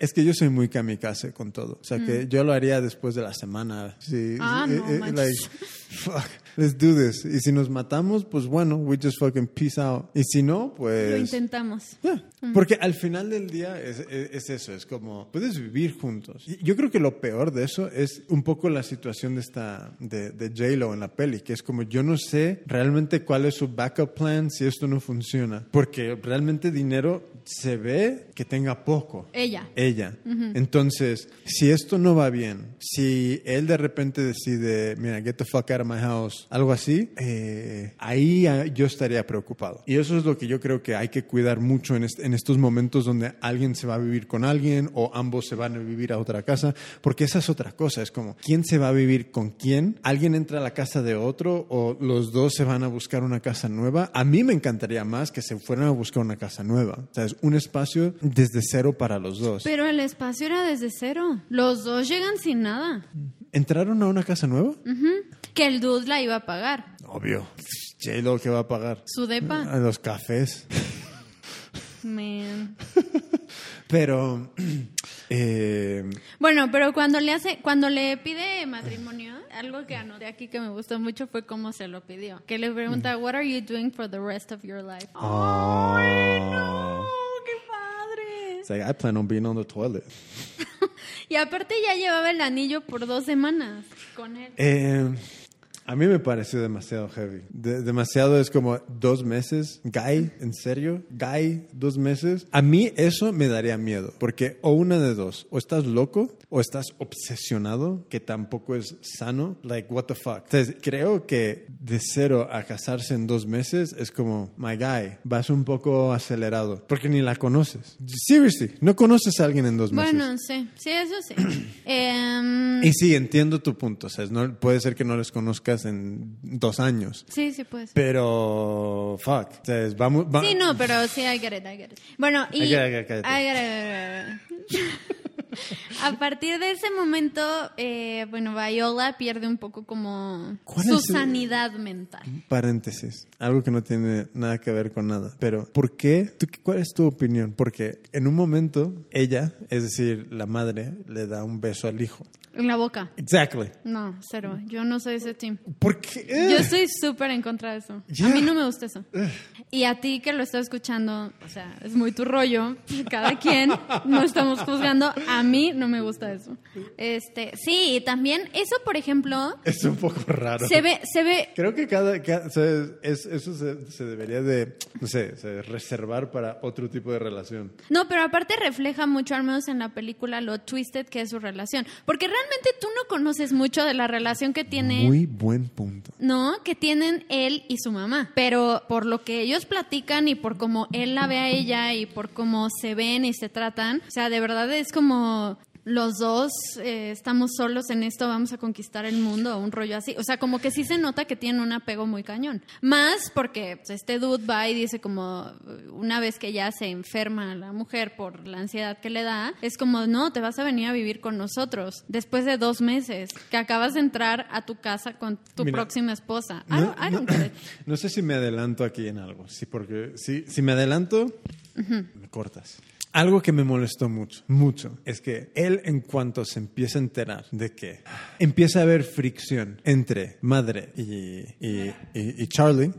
Es que yo soy muy kamikaze con todo. O sea, que yo lo haría después de la semana. Sí, Mm. Ah, sí, no eh, eh, manches. like, fuck, let's do this. Y si nos matamos, pues bueno, we just fucking peace out. Y si no, Lo pues... intentamos. Yeah. Porque al final del día es, es- es eso, es como puedes vivir juntos. Yo creo que lo peor de eso es un poco la situación de esta de, de J-Lo en la peli, que es como yo no sé realmente cuál es su backup plan si esto no funciona, porque realmente dinero se ve que tenga poco. Ella. Ella. Entonces, si esto no va bien, si él de repente decide, mira, get the fuck out of my house, algo así, eh, ahí ah, yo estaría preocupado. Y eso es lo que yo creo que hay que cuidar mucho en, est- en estos momentos donde alguien se va a vivir con alguien o ambos se van a vivir a otra casa, porque esa es otra cosa, es como, ¿quién se va a vivir con quién? ¿Alguien entra a la casa de otro o los dos se van a buscar una casa nueva? A mí me encantaría más que se fueran a buscar una casa nueva. Un espacio desde cero para los dos. Pero el espacio era desde cero. Los dos llegan sin nada. ¿Entraron a una casa nueva? Que el dude la iba a pagar. Obvio. J-Lo que va a pagar. Su depa. A los cafés. Man. Pero... eh, Bueno, pero cuando le hace, cuando le pide matrimonio, algo que anoté aquí que me gustó mucho fue cómo se lo pidió. Que le pregunta, What are you doing for the rest of your life? ¡Ay, no! It's like, I plan on being on the toilet. Y aparte ya llevaba el anillo por dos semanas con él. Eh, a mí me pareció demasiado heavy. De- demasiado es como dos meses. Guy, ¿en serio? Guy, dos meses. A mí eso me daría miedo. Porque o una de dos. O estás loco o estás obsesionado, que tampoco es sano. Like, what the fuck. Entonces, creo que de cero a casarse en dos meses es como, my guy, vas un poco acelerado. Porque ni la conoces. Seriously, no conoces a alguien en dos meses. Bueno, sí, sí, eso sí. Em, Y sí, entiendo tu punto. O sea, no, puede ser que no les conozcas en dos años. sí, sí, pues. Pero, fuck. O sea, vamos, va- Sí, no, pero sí, I get it, I get it. Bueno, y... I get it. I get it, I get it. A partir de ese momento, eh, bueno, Viola pierde un poco como ¿Cuál su sanidad mental. Paréntesis, algo que no tiene nada que ver con nada. Pero, ¿por qué? ¿Tú, ¿Cuál es tu opinión? Porque en un momento, ella, es decir, la madre, le da un beso al hijo. En la boca. Exactly. No, cero. Yo no soy ese team. ¿Por qué? Yo estoy súper en contra de eso. Ya. A mí no me gusta eso. Y a ti que lo estás escuchando, o sea, es muy tu rollo. Cada quien, no estamos juzgando. A mí no me gusta eso. Este, sí, y también eso, por ejemplo, Es un poco raro. se ve, se ve, Creo que cada, cada- o sea, es- eso se, se debería de, no sé, se- reservar para otro tipo de relación. No, pero aparte refleja mucho, al menos en la película, lo twisted que es su relación. Porque realmente tú no conoces mucho de la relación que tiene. Muy buen punto. No, que tienen él y su mamá. Pero por lo que ellos platican y por cómo él la ve a ella y por cómo se ven y se tratan, o sea, de verdad es como los dos eh, estamos solos en esto, vamos a conquistar el mundo, o un rollo así. O sea, como que sí se nota que tienen un apego muy cañón. Más porque pues, este dude va y dice como una vez que ya se enferma la mujer por la ansiedad que le da, es como, no, te vas a venir a vivir con nosotros después de dos meses que acabas de entrar a tu casa con tu Mira, próxima esposa. I No, don't, I don't no- get it. no sé si me adelanto aquí en algo, sí, porque si, si me adelanto, me cortas. Algo que me molestó mucho, mucho, es que él en cuanto se empieza a enterar de que empieza a haber fricción entre madre y, y- y- y Charlie,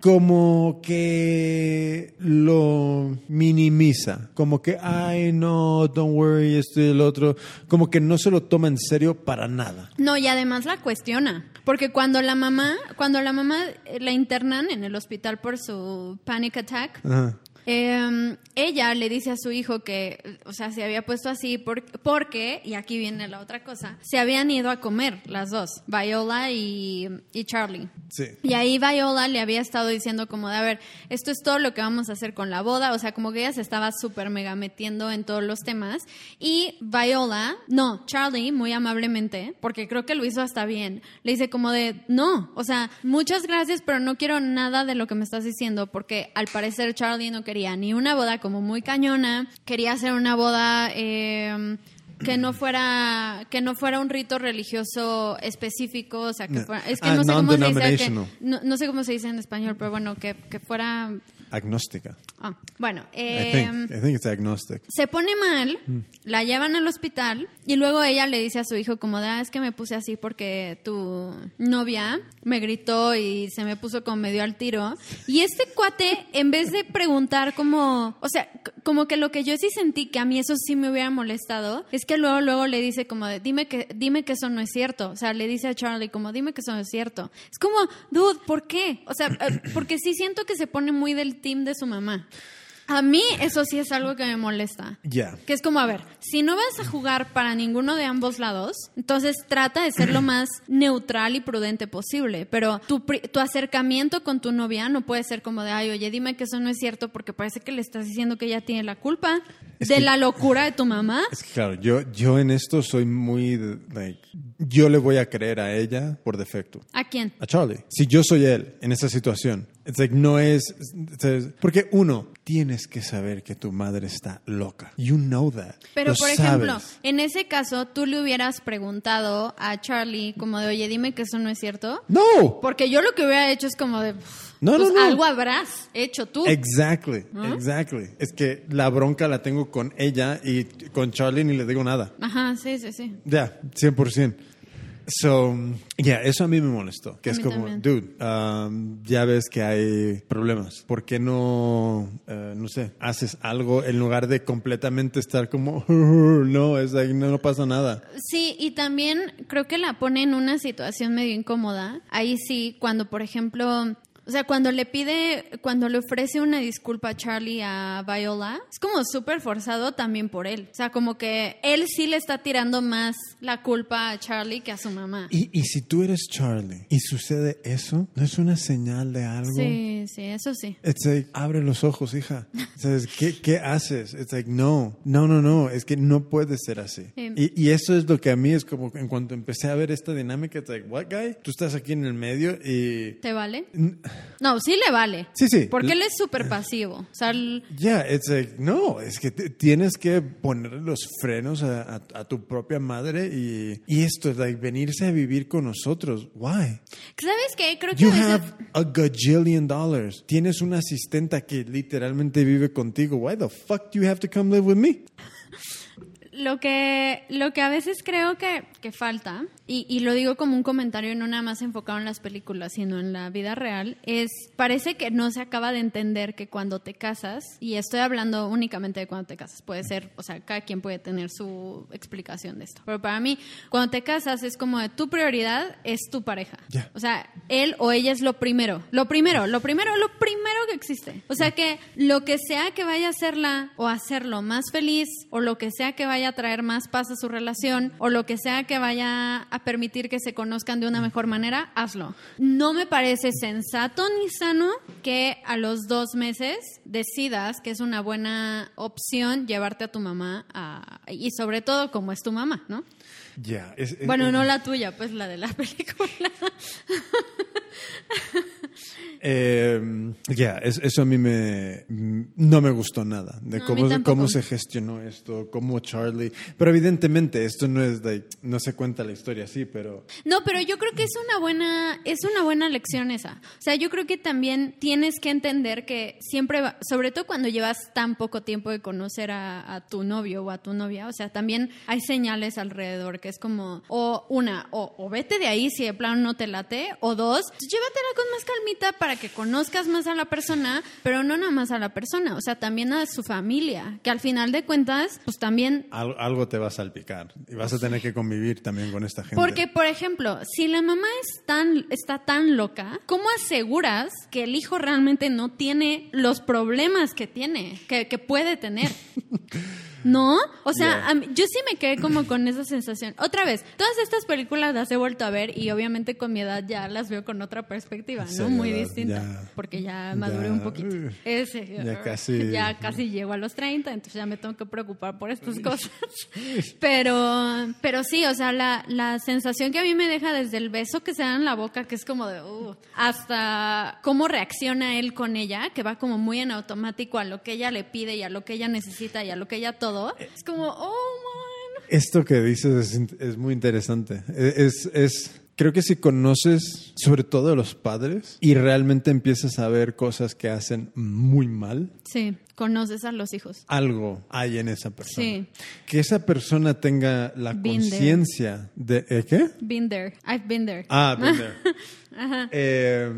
como que lo minimiza, como que, ay, no, don't worry, esto y el otro, como que no se lo toma en serio para nada. No, y además la cuestiona. Porque cuando la mamá, cuando la mamá eh, la internan en el hospital por su panic attack, Ajá. Eh, ella le dice a su hijo que, o sea, se había puesto así por- porque, y aquí viene la otra cosa, se habían ido a comer las dos, Viola y, y Charlie. Sí. Y ahí Viola le había estado diciendo como de, a ver, esto es todo lo que vamos a hacer con la boda, o sea, como que ella se estaba súper mega metiendo en todos los temas. Y Viola, no, Charlie, muy amablemente, porque creo que lo hizo hasta bien, le dice como de, no, o sea, muchas gracias, pero no quiero nada de lo que me estás diciendo, porque al parecer Charlie no quería ni una boda como muy cañona, quería hacer una boda... Eh, que no fuera que no fuera un rito religioso específico, o sea, que No. fuera, es que Ah, no sé cómo se dice, que- no, no sé cómo se dice en español, pero bueno, que, que fuera Agnóstica. ah, bueno, I eh, think, I think it's agnostic. se pone mal, Mm. la llevan al hospital y luego ella le dice a su hijo como de, ah, es que me puse así porque tu novia me gritó y se me puso como medio al tiro. Y este cuate, en vez de preguntar como, o sea, como que lo que yo sí sentí que a mí eso sí me hubiera molestado, es que luego, luego le dice como de, dime que, dime que eso no es cierto. O sea, le dice a Charlie como, dime que eso no es cierto. Es como, dude, ¿por qué? O sea, eh, porque sí siento que se pone muy del team de su mamá. A mí eso sí es algo que me molesta. Ya. Que es como, a ver, si no vas a jugar para ninguno de ambos lados, entonces trata de ser lo más neutral y prudente posible. Pero tu, tu acercamiento con tu novia no puede ser como de, ay, oye, dime que eso no es cierto porque parece que le estás diciendo que ella tiene la culpa Es de que- la locura de tu mamá. Es que claro, yo, yo en esto soy muy, like, yo le voy a creer a ella por defecto. ¿A quién? A Charlie. Si yo soy él en esa situación, it's like, no es, es- porque uno, tienes que saber que tu madre está loca. You know that. Pero, Lo por ejemplo, sabes. en ese caso, tú le hubieras preguntado a Charlie como de, oye, dime que eso no es cierto. No. Porque yo lo que hubiera hecho es como de, No, pues no, no. algo habrás hecho tú. Exactly, exactly. Es que la bronca la tengo con ella y con Charlie ni le digo nada. Ajá, sí, sí, sí. Ya, 100%. So, yeah, eso a mí me molestó. Que A es como, también. dude, um, ya ves que hay problemas. ¿Por qué no, eh, no sé, haces algo en lugar de completamente estar como, no, es like, no, no pasa nada? Sí, y también creo que la pone en una situación medio incómoda. Ahí sí, cuando por ejemplo, o sea, cuando le pide, cuando le ofrece una disculpa a Charlie a Viola, es como súper forzado también por él. O sea, como que él sí le está tirando más la culpa a Charlie que a su mamá. Y, y si tú eres Charlie y sucede eso, ¿no es una señal de algo? Sí, sí, eso sí. It's like, abre los ojos, hija. ¿Sabes? ¿Qué, ¿Qué haces? It's like, no, no, no, no, es que no puede ser así. Sí. Y, y eso es lo que a mí es como, en cuanto empecé a ver esta dinámica, it's like, what guy? Tú estás aquí en el medio y... ¿Te vale? No, sí le vale. Sí, sí. Porque él es súper pasivo. O sea, él- Yeah, it's like, no, es que tienes que poner los frenos a, a- a tu propia madre y, y esto es like venirse a vivir con nosotros. Why? ¿sabes qué? Creo que You a veces... have a gajillion dollars. Tienes una asistenta que literalmente vive contigo. Why the fuck do you have to come live with me? Lo que, lo que a veces creo que, que falta, y, y lo digo como un comentario no nada más enfocado en las películas, sino en la vida real, es, parece que no se acaba de entender que cuando te casas, y estoy hablando únicamente de cuando te casas, puede ser, o sea, cada quien puede tener su explicación de esto, pero para mí, cuando te casas es como de tu prioridad es tu pareja. O sea, él o ella es lo primero, lo primero, lo primero, lo primero que existe. O sea que lo que sea que vaya a hacerla o hacerlo más feliz, o lo que sea que vaya a traer más paz a su relación, o lo que sea que vaya a permitir que se conozcan de una mejor manera, hazlo. No me parece sensato ni sano que a los dos meses decidas que es una buena opción llevarte a tu mamá a- y sobre todo como es tu mamá, ¿no? Ya. es- es- Bueno, no la tuya, pues la de la película. Eh, ya, es- eso a mí me mm, no me gustó nada de No, cómo, cómo se gestionó esto, cómo Charlie. Pero evidentemente esto no es like, no se cuenta la historia así, pero No, pero yo creo que es una buena, es una buena lección esa. O sea, yo creo que también tienes que entender que siempre, va- sobre todo cuando llevas tan poco tiempo de conocer a, a tu novio o a tu novia, o sea, también hay señales alrededor que es como, o una, o, o vete de ahí si de plano no te late, o dos, llévatela con más calmita para para que conozcas más a la persona, pero no nada más a la persona, o sea, también a su familia, que al final de cuentas, pues también... Al- algo te va a salpicar y vas a tener que convivir también con esta gente. Porque, por ejemplo, si la mamá es tan, está tan loca, ¿cómo aseguras que el hijo realmente no tiene los problemas que tiene, que, que puede tener? ¿No? O sea, Yeah. yo sí me quedé como con esa sensación. Otra vez, todas estas películas las he vuelto a ver y obviamente con mi edad ya las veo con otra perspectiva, ¿no? Sí, Muy distinta. Ya. porque ya maduré Ya. un poquito. Ese, ya casi- ya casi llego a los 30, entonces ya me tengo que preocupar por estas cosas. Pero, pero sí, o sea, la, la sensación que a mí me deja desde el beso que se da en la boca, que es como de, uh, hasta cómo reacciona él con ella, que va como muy en automático a lo que ella le pide y a lo que ella necesita y a lo que ella todo. Es como, oh, man. Esto que dices es, es muy interesante. E, Es, es, creo que si conoces sobre todo a los padres y realmente empiezas a ver cosas que hacen muy mal, Sí, conoces a los hijos. algo hay en esa persona. Sí. Que esa persona tenga la Been there. conciencia de... ¿eh, ¿Qué? Been there. I've been there. Ah, been there. Eh,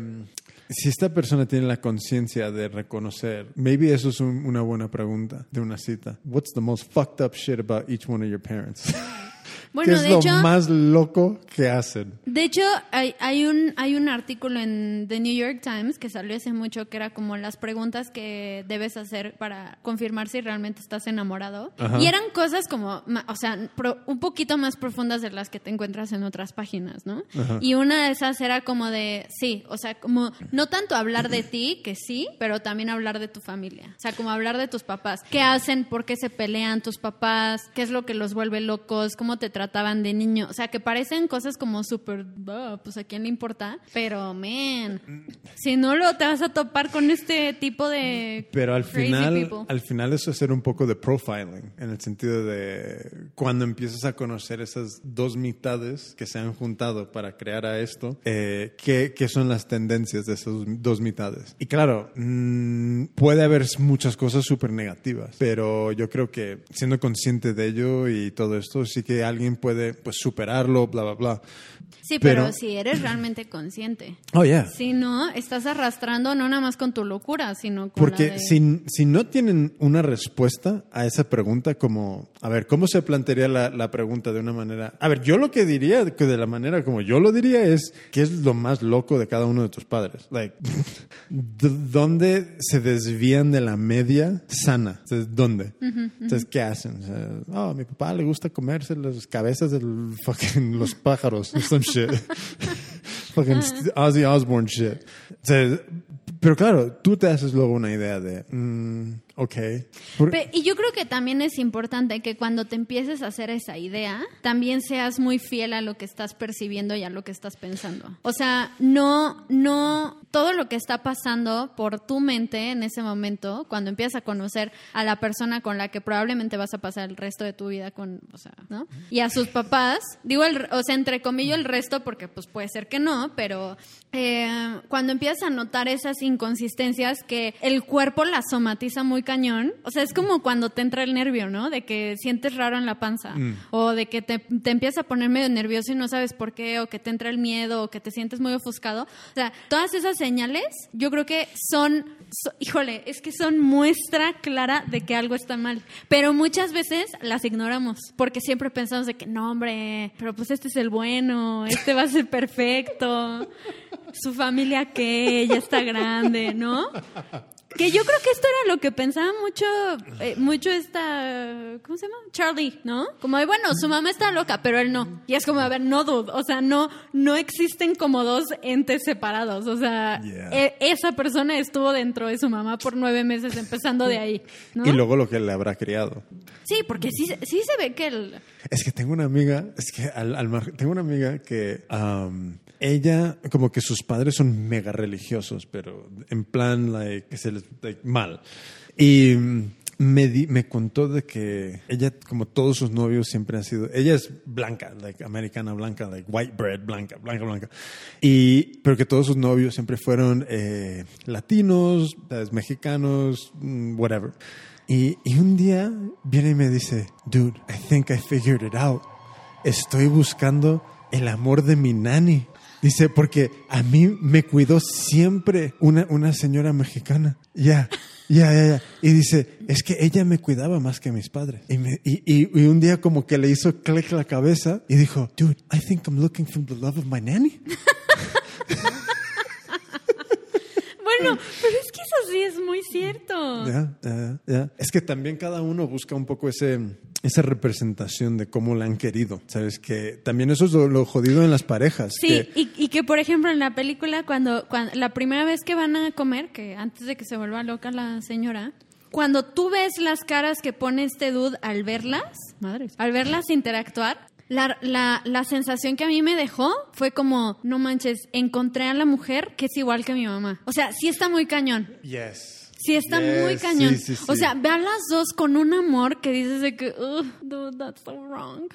si esta persona tiene la conciencia de reconocer, maybe eso es un- una buena pregunta de una cita. What's the most fucked up shit about each one of your parents? Bueno, ¿Qué es de lo hecho, más loco que hacen? De hecho, hay, hay, un, hay un artículo en The New York Times que salió hace mucho que era como las preguntas que debes hacer para confirmar si realmente estás enamorado. Ajá. Y eran cosas como, o sea, un poquito más profundas de las que te encuentras en otras páginas, ¿no? Ajá. Y una de esas era como de, sí, o sea, como no tanto hablar de ti, que sí, pero también hablar de tu familia. O sea, como hablar de tus papás. ¿Qué hacen? ¿Por qué se pelean tus papás? ¿Qué es lo que los vuelve locos? ¿Cómo te trataban de niño? O sea, que parecen cosas como súper, "Ah, pues a quién le importa. Pero, man, si no lo te vas a topar con este tipo de Pero al crazy final, people. al final eso es hacer un poco de profiling, en el sentido de cuando empiezas a conocer esas dos mitades que se han juntado para crear a esto, eh, ¿qué, qué son las tendencias de esas dos mitades? Y claro, mm, puede haber muchas cosas súper negativas, pero yo creo que siendo consciente de ello y todo esto, sí que alguien puede pues superarlo, bla, bla, bla. Sí, pero, pero- si eres realmente consciente. Oh, yeah. Si no, estás arrastrando no nada más con tu locura, sino con Porque la de... si, si no tienen una respuesta a esa pregunta, como, a ver, ¿cómo se plantearía la, la pregunta de una manera? A ver, yo lo que diría, que de la manera como yo lo diría, es ¿qué es lo más loco de cada uno de tus padres? Like, ¿Dónde se desvían de la media sana? Entonces, ¿Dónde? Entonces, ¿qué hacen? O sea, oh, a mi papá le gusta comerse las cabezas de los pájaros, some shit. Fucking Ozzy Osbourne shit. Pero claro, tú te haces luego una idea de, mm, ok. Y yo creo que también es importante que cuando te empieces a hacer esa idea, también seas muy fiel a lo que estás percibiendo y a lo que estás pensando. O sea, no, no, todo lo que está pasando por tu mente en ese momento, cuando empiezas a conocer a la persona con la que probablemente vas a pasar el resto de tu vida con, o sea, ¿no? Y a sus papás, digo, el, o sea, entre comillas el resto, porque pues puede ser que no, pero eh, cuando empiezas a notar esas inconsistencias que el cuerpo las somatiza muy cañón, o sea, es como cuando te entra el nervio, ¿no? De que sientes raro en la panza, o de que te, te empiezas a poner medio nervioso y no sabes por qué, o que te entra el miedo, o que te sientes muy ofuscado. O sea, todas esas señales, yo creo que son, so- híjole, es que son muestra clara de que algo está mal. Pero muchas veces las ignoramos, porque siempre pensamos de que, no, hombre, pero pues este es el bueno, este va a ser perfecto, su familia que ya está grande, ¿no? Que yo creo que esto era lo que pensaba mucho, eh, mucho esta, ¿cómo se llama? Charlie, ¿no? Como de, bueno, su mamá está loca, pero él no. Y es como, a ver, no dude, o sea, no, no existen como dos entes separados, o sea, Yeah. e- esa persona estuvo dentro de su mamá por nueve meses, empezando de ahí, ¿no? Y luego lo que le habrá criado. Sí, porque sí, se- sí se ve que el... Es que tengo una amiga, es que al, al tengo una amiga que um, ella, como que sus padres son mega religiosos, pero en plan, like, que se les, like, mal. Y me, di- me contó de que ella, como todos sus novios, siempre han sido, ella es blanca, like, americana blanca, like, white bread, blanca, blanca, blanca. Y, pero que todos sus novios siempre fueron eh, latinos, ¿sabes? mexicanos, mm, whatever. Y, y un día viene y me dice, dude, I think I figured it out. Estoy buscando el amor de mi nani. Dice, porque a mí me cuidó siempre una, una señora mexicana. Ya, ya, ya, ya. Y dice, es que ella me cuidaba más que mis padres. Y, me- y, y- y un día como que le hizo clic la cabeza y dijo, dude, I think I'm looking for the love of my nanny. Bueno, pero es que eso sí es muy cierto. Ya, ya, ya. Es que también cada uno busca un poco ese, esa representación de cómo la han querido. Sabes que también eso es lo, lo jodido en las parejas. Sí, que- y, y que por ejemplo en la película, cuando, cuando la primera vez que van a comer, que antes de que se vuelva loca la señora, cuando tú ves las caras que pone este dude al verlas, madres, al verlas interactuar, la, la, la sensación que a mí me dejó fue como, no manches, encontré a la mujer que es igual que mi mamá. O sea, sí está muy cañón. Yes. Sí está Yes, muy cañón. sí, sí, sí. O sea, ve a las dos con un amor que dices de que, "Ugh, dude, that's so wrong.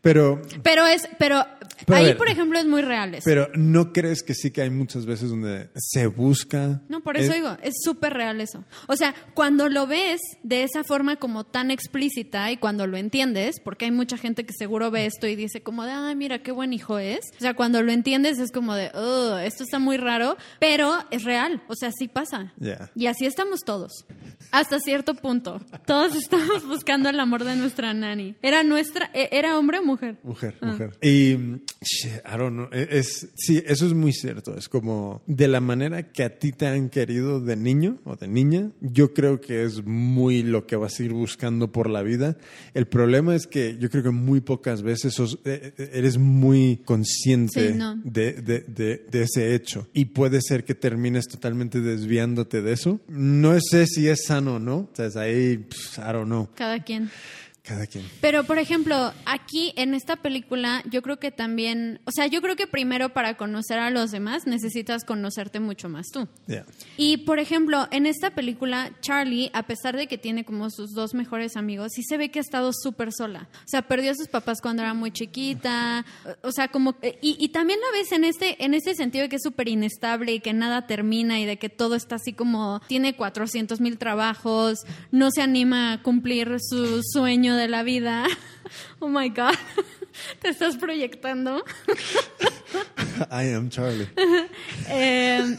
Pero, Pero es, pero, ahí ver, por ejemplo es muy real eso. pero ¿no crees que sí que hay muchas veces donde se busca? No, por eso es- digo, es súper real eso. O sea, cuando lo ves de esa forma como tan explícita y cuando lo entiendes, porque hay mucha gente que seguro ve esto y dice como de, ay, mira, qué buen hijo es. O sea, cuando lo entiendes es como de, oh, esto está muy raro, pero es real. O sea, sí pasa. Ya. Y así estamos todos. Hasta cierto punto. Todos estamos buscando el amor de nuestra nani. ¿Era nuestra, e- era hombre o mujer? Mujer, Ah. mujer. Y, shit, I don't know, e- es, sí, eso es muy cierto. Es como, de la manera que a ti te han querido de niño o de niña, yo creo que es muy lo que vas a ir buscando por la vida. El problema es que yo creo que muy pocas veces sos- eh, eres muy consciente Sí, no. de, de- de- de ese hecho. Y puede ser que termines totalmente desviándote de eso. No sé si es sano no. O sea, es ahí, pff, I don't know. Cada quien. Cada quien. Pero, por ejemplo, aquí en esta película, yo creo que también, o sea, yo creo que primero para conocer a los demás necesitas conocerte mucho más tú. Yeah. Y, por ejemplo, en esta película, Charlie, a pesar de que tiene como sus dos mejores amigos, sí se ve que ha estado súper sola. O sea, perdió a sus papás cuando era muy chiquita. O sea, como... Y, y también la ves en este, en este sentido de que es súper inestable y que nada termina y de que todo está así como... Tiene 400 mil trabajos, no se anima a cumplir su sueño de la vida. Oh, my God. Te estás proyectando. I am Charlie. Eh,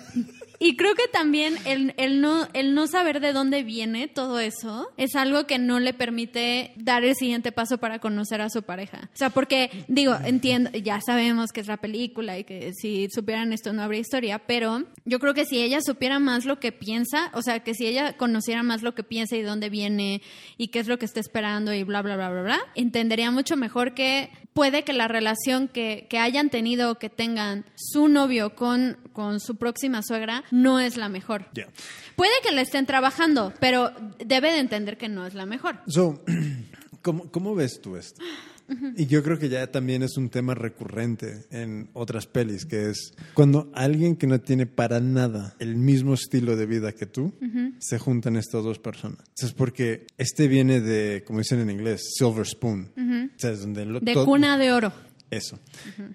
y creo que también el, el no, el no saber de dónde viene todo eso es algo que no le permite dar el siguiente paso para conocer a su pareja. O sea, porque, digo, entiendo, ya sabemos que es la película y que si supieran esto no habría historia, pero yo creo que si ella supiera más lo que piensa, o sea, que si ella conociera más lo que piensa y de dónde viene y qué es lo que está esperando y bla, bla, bla, bla, bla, entendería mucho mejor que puede que la relación que, que hayan tenido o que tengan su novio con, con su próxima suegra no es la mejor. Yeah. Puede que la estén trabajando, pero debe de entender que no es la mejor. So, ¿cómo, cómo ves tú esto? Y yo creo que ya también es un tema recurrente en otras pelis, que es cuando alguien que no tiene para nada el mismo estilo de vida que tú, se juntan estas dos personas. Es porque este viene de, como dicen en inglés, silver spoon. O sea, es donde lo- De cuna de oro. Eso.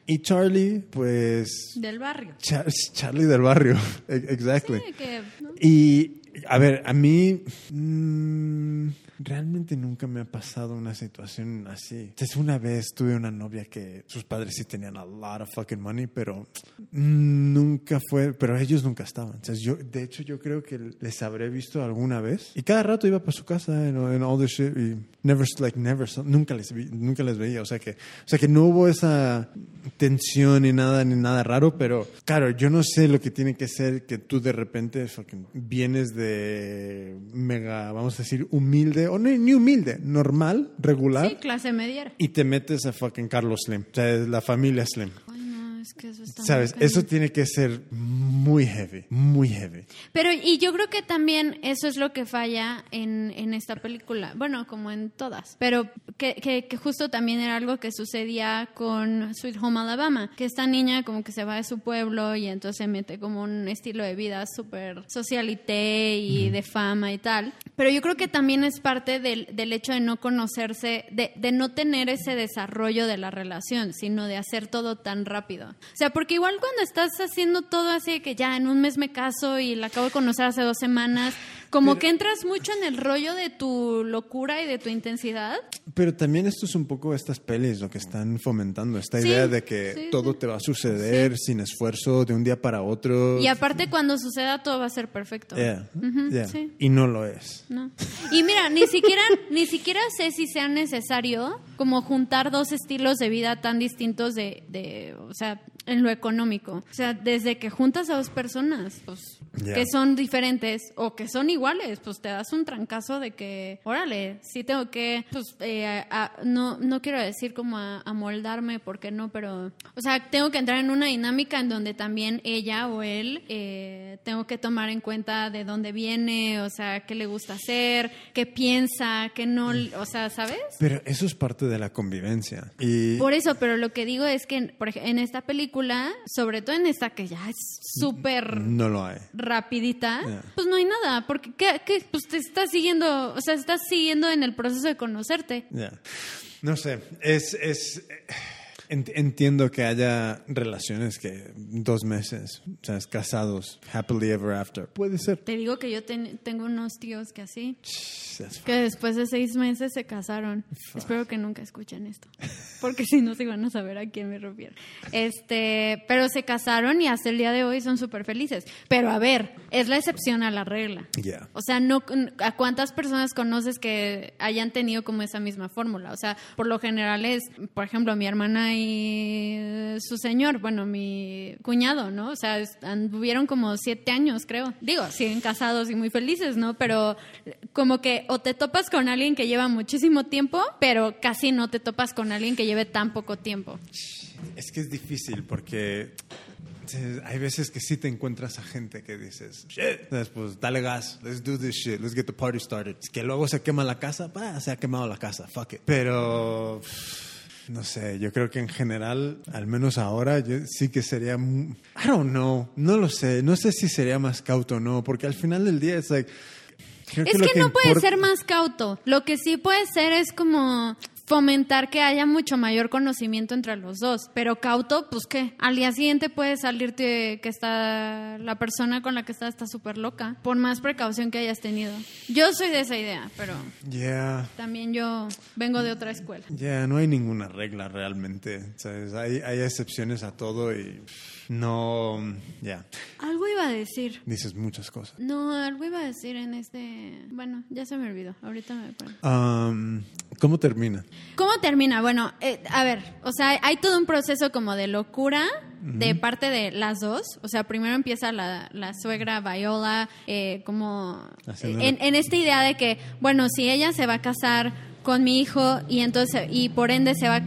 Y Charlie, pues... Del barrio. Char- Charlie del barrio. Exactly. Sí, que, ¿no? Y, a ver, a mí mm, realmente nunca me ha pasado una situación así. Entonces, una vez tuve una novia que sus padres sí tenían a lot of fucking money, pero nunca fue, pero ellos nunca estaban. Entonces, yo, de hecho, yo creo que les habré visto alguna vez. Y cada rato iba para su casa en en all this shit y never, like, never, nunca les, vi- nunca les veía. O sea que, o sea que no hubo esa tensión ni nada, ni nada raro, pero claro, yo no sé lo que tiene que ser que tú de repente fucking vienes de mega, vamos a decir, humilde, o no, ni humilde, normal, regular, Sí, clase mediera. y te metes a fucking Carlos Slim, o sea, la familia Slim. Es que eso está ¿Sabes? Eso tiene que ser muy heavy, muy heavy. Pero, y yo creo que también eso es lo que falla en, en esta película. Bueno, como en todas. Pero que, que, que justo también era algo que sucedía con Sweet Home Alabama. Que esta niña como que se va de su pueblo y entonces se mete como un estilo de vida súper socialité y de fama y tal. Pero yo creo que también es parte del, del hecho de no conocerse, de, de no tener ese desarrollo de la relación, sino de hacer todo tan rápido. O sea, porque igual cuando estás haciendo todo así de que ya en un mes me caso y la acabo de conocer hace dos semanas, Como que entras mucho en el rollo de tu locura y de tu intensidad. Pero también esto es un poco estas pelis lo que están fomentando, esta Sí, idea de que sí, todo sí. te va a suceder sin esfuerzo de un día para otro. Y aparte cuando suceda todo va a ser perfecto. Yeah, sí. Y no lo es. No. Y mira, ni siquiera, ni siquiera sé si sea necesario como juntar dos estilos de vida tan distintos de, de, o sea, en lo económico. O sea, desde que juntas a dos personas, pues, Ya. que son diferentes o que son iguales, pues te das un trancazo de que, órale, sí tengo que, pues, eh, a- a- no, no quiero decir como a, amoldarme, porque no, pero, o sea, tengo que entrar en una dinámica en donde también ella o él, eh, tengo que tomar en cuenta de dónde viene, o sea, qué le gusta hacer, qué piensa, qué no, o sea, ¿sabes? Pero eso es parte de la convivencia. Y Por eso, pero lo que digo es que por ej- en esta película, sobre todo en esta que ya es súper no lo hay. rapidita, Yeah. pues no hay nada, porque ¿qué, qué? pues te estás siguiendo, o sea, estás siguiendo en el proceso de conocerte. No sé, es... es Entiendo que haya relaciones que dos meses, o sea, casados, happily ever after. Puede ser. Te digo que yo ten- tengo unos tíos que así, que después de seis meses se casaron. Espero que nunca escuchen esto, porque si no se van a saber a quién me refiero. Este, pero se casaron y hasta el día de hoy son súper felices. Pero a ver, es la excepción a la regla. Yeah. O sea, no, ¿a cuántas personas conoces que hayan tenido como esa misma fórmula? O sea, por lo general es, por ejemplo, mi hermana su señor, bueno, mi cuñado, ¿no? O sea, anduvieron como siete años, creo. Digo, siguen casados y muy felices, ¿no? Pero como que o te topas con alguien que lleva muchísimo tiempo, pero casi no te topas con alguien que lleve tan poco tiempo. Es que es difícil porque hay veces que sí te encuentras a gente que dices, shit, pues dale gas, let's do this shit, let's get the party started. Es que luego se quema la casa, bah, se ha quemado la casa, fuck it. Pero no sé, yo creo que en general, al menos ahora, yo sí que sería, I don't know, no lo sé, no sé si sería más cauto o no, porque al final del día es like, creo Es lo que no puede ser más cauto. Lo que sí puede ser es como fomentar que haya mucho mayor conocimiento entre los dos. Pero cauto, pues qué. Al día siguiente puede salirte que está la persona con la que estás está súper loca. Por más precaución que hayas tenido. Yo soy de esa idea, pero Yeah. también yo vengo de otra escuela. Ya, no hay ninguna regla realmente. ¿sabes? Hay, hay excepciones a todo y no. Ya, Algo iba a decir. dices muchas cosas. No, algo iba a decir en este... Bueno, ya se me olvidó. Ahorita me acuerdo. Um, ¿Cómo termina? ¿Cómo termina? Bueno, eh, a ver, o sea, hay todo un proceso como de locura de parte de las dos. O sea, primero empieza la, la suegra Viola, eh, como Haciendo- en, en esta idea de que, bueno, si ella se va a casar con mi hijo y entonces, y por ende se va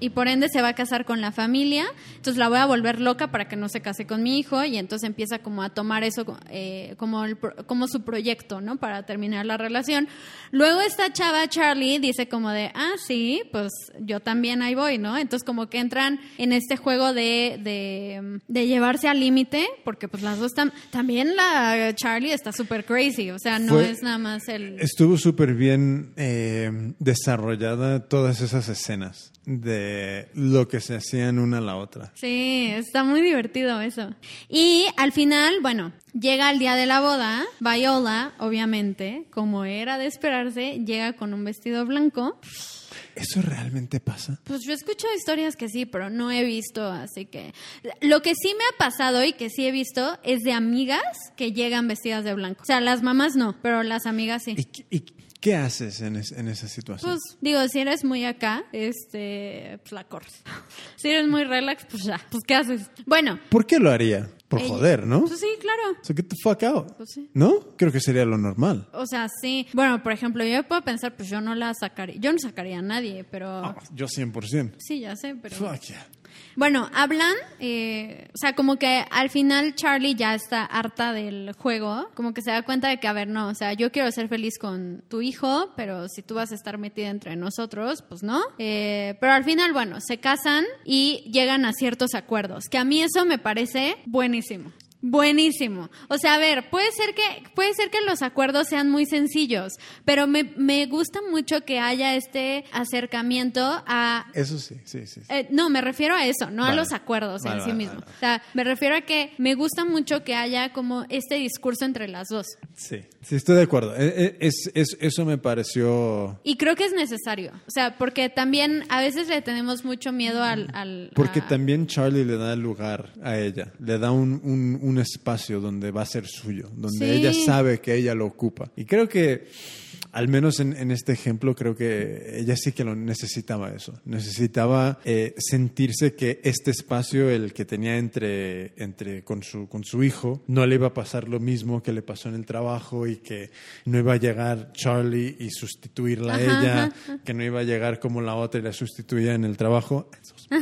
y por ende se va a casar con la familia, entonces la voy a volver loca para que no se case con mi hijo y entonces empieza como a tomar eso eh, como, el como su proyecto, ¿no? Para terminar la relación. Luego esta chava Charlie dice como de, ah, sí, pues yo también ahí voy, ¿no? Entonces como que entran en este juego de, de, de llevarse al límite, porque pues las dos están, también la Charlie está súper crazy, o sea, no Fue- es nada más el... Estuvo súper bien eh, desarrollada todas esas escenas de lo que se hacían una a la otra. Sí, está muy divertido eso. Y al final, bueno, llega el día de la boda. Viola, obviamente, como era de esperarse, llega con un vestido blanco. ¿Eso realmente pasa? Pues yo escucho historias que sí, pero no he visto, así que... Lo que sí me ha pasado y que sí he visto es de amigas que llegan vestidas de blanco. O sea, las mamás no, pero las amigas sí. ¿Y, qué haces en, es- en esa situación? Pues digo, si eres muy acá, este, pues la corres. Si eres muy relax, pues ya, pues ¿qué haces? Bueno, ¿Por qué lo haría? Por joder, ¿no? Pues sí, claro. So get the fuck out. Pues sí. ¿No? Creo que sería lo normal. O sea, sí. Bueno, por ejemplo, yo puedo pensar, pues yo no la sacaría. Yo no sacaría a nadie, pero. Ah, yo 100%. Sí, ya sé, pero. Fuck yeah. Bueno, hablan, eh, o sea, como que al final Charlie ya está harta del juego, como que se da cuenta de que, a ver, no, o sea, yo quiero ser feliz con tu hijo, pero si tú vas a estar metida entre nosotros, pues no. Eh, pero al final, bueno, se casan y llegan a ciertos acuerdos, que a mí eso me parece buenísimo. Buenísimo. O sea, a ver, puede ser que, puede ser que los acuerdos sean muy sencillos, pero me, me gusta mucho que haya este acercamiento a... Eso sí, sí, sí. sí. Eh, no, me refiero a eso, no a los acuerdos Vale, en sí mismo. O sea, me refiero a que me gusta mucho que haya como este discurso entre las dos. Sí, sí, estoy de acuerdo. Eh, eh, Es, es- eso me pareció... Y creo que es necesario. O sea, porque también a veces le tenemos mucho miedo al... al- Porque a- también Charlie le da lugar a ella, le da un, un- un espacio donde va a ser suyo, donde Sí. ella sabe que ella lo ocupa. Y creo que, al menos en, en este ejemplo, creo que ella sí que lo necesitaba eso. Necesitaba eh, sentirse que este espacio, el que tenía entre, entre con, su, con su hijo, no le iba a pasar lo mismo que le pasó en el trabajo y que no iba a llegar Charlie y sustituirla a ella, ajá, que no iba a llegar como la otra y la sustituía en el trabajo.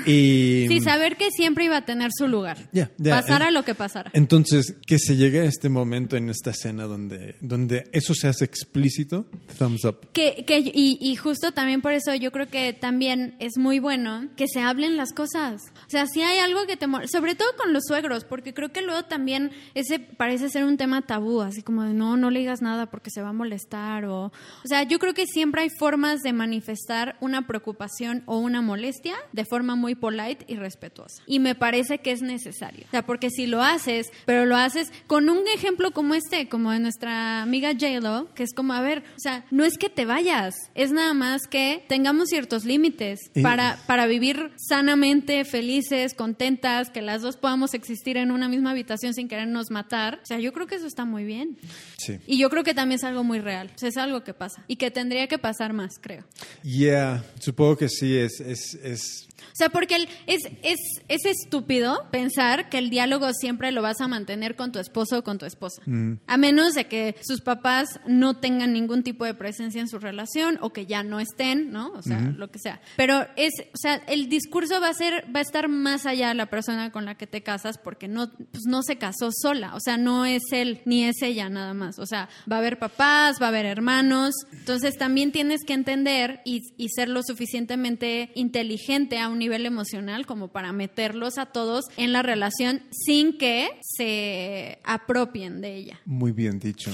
Y Sí, saber que siempre iba a tener su lugar. Ya, ya, pasara en- lo que pasara. entonces, que se llegue a este momento en esta escena donde, donde eso se hace explícito, thumbs up. Que, que, y, y justo también por eso yo creo que también es muy bueno que se hablen las cosas. O sea, si hay algo que te... mol- Sobre todo con los suegros, porque creo que luego también ese parece ser un tema tabú, así como de no, no le digas nada porque se va a molestar o... O sea, yo creo que siempre hay formas de manifestar una preocupación o una molestia de forma muy polite y respetuosa. Y me parece que es necesario. O sea, porque si lo haces, pero lo haces con un ejemplo como este, como de nuestra amiga J-Lo, que es como, a ver, o sea, no es que te vayas, es nada más que tengamos ciertos límites Y- para, para vivir sanamente, felices, contentas, que las dos podamos existir en una misma habitación sin querernos matar. O sea, yo creo que eso está muy bien. Sí. Y yo creo que también es algo muy real. O sea, es algo que pasa. Y que tendría que pasar más, creo. Yeah, supongo que sí, es, es, es O sea, porque el- es, es, es estúpido pensar que el diálogo siempre lo vas a mantener con tu esposo o con tu esposa. A menos de que sus papás no tengan ningún tipo de presencia en su relación o que ya no estén, ¿no? O sea, lo que sea. Pero es, o sea, el discurso va a ser, va a estar más allá de la persona con la que te casas porque no, pues no se casó sola. O sea, no es él ni es ella nada más. O sea, va a haber papás, va a haber hermanos. Entonces también tienes que entender y, y ser lo suficientemente inteligente a un nivel emocional como para meterlos a todos en la relación sin que se apropien de ella. muy bien dicho.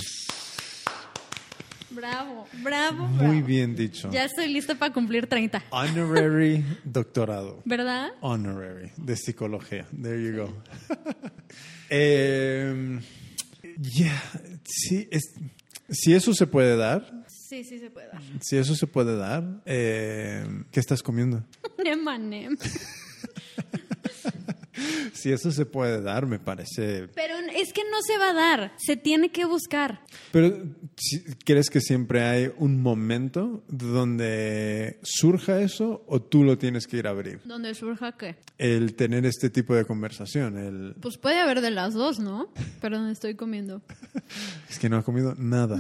Bravo, bravo, Muy bravo. bien dicho. Ya estoy lista para cumplir 30. Honorary doctorado. ¿Verdad? Honorary de psicología. There you go. Em, yeah, sí, es- si eso se puede dar, Sí, sí se puede dar. si eso se puede dar, em, ¿qué estás comiendo? Manem. Si eso se puede dar, me parece. Pero es que no se va a dar. Se tiene que buscar. Pero ¿crees que siempre hay un momento donde surja eso o tú lo tienes que ir a abrir? Donde surja qué. El tener este tipo de conversación, el Pues puede haber de las dos, ¿no? Pero donde estoy comiendo. es que no ha comido nada.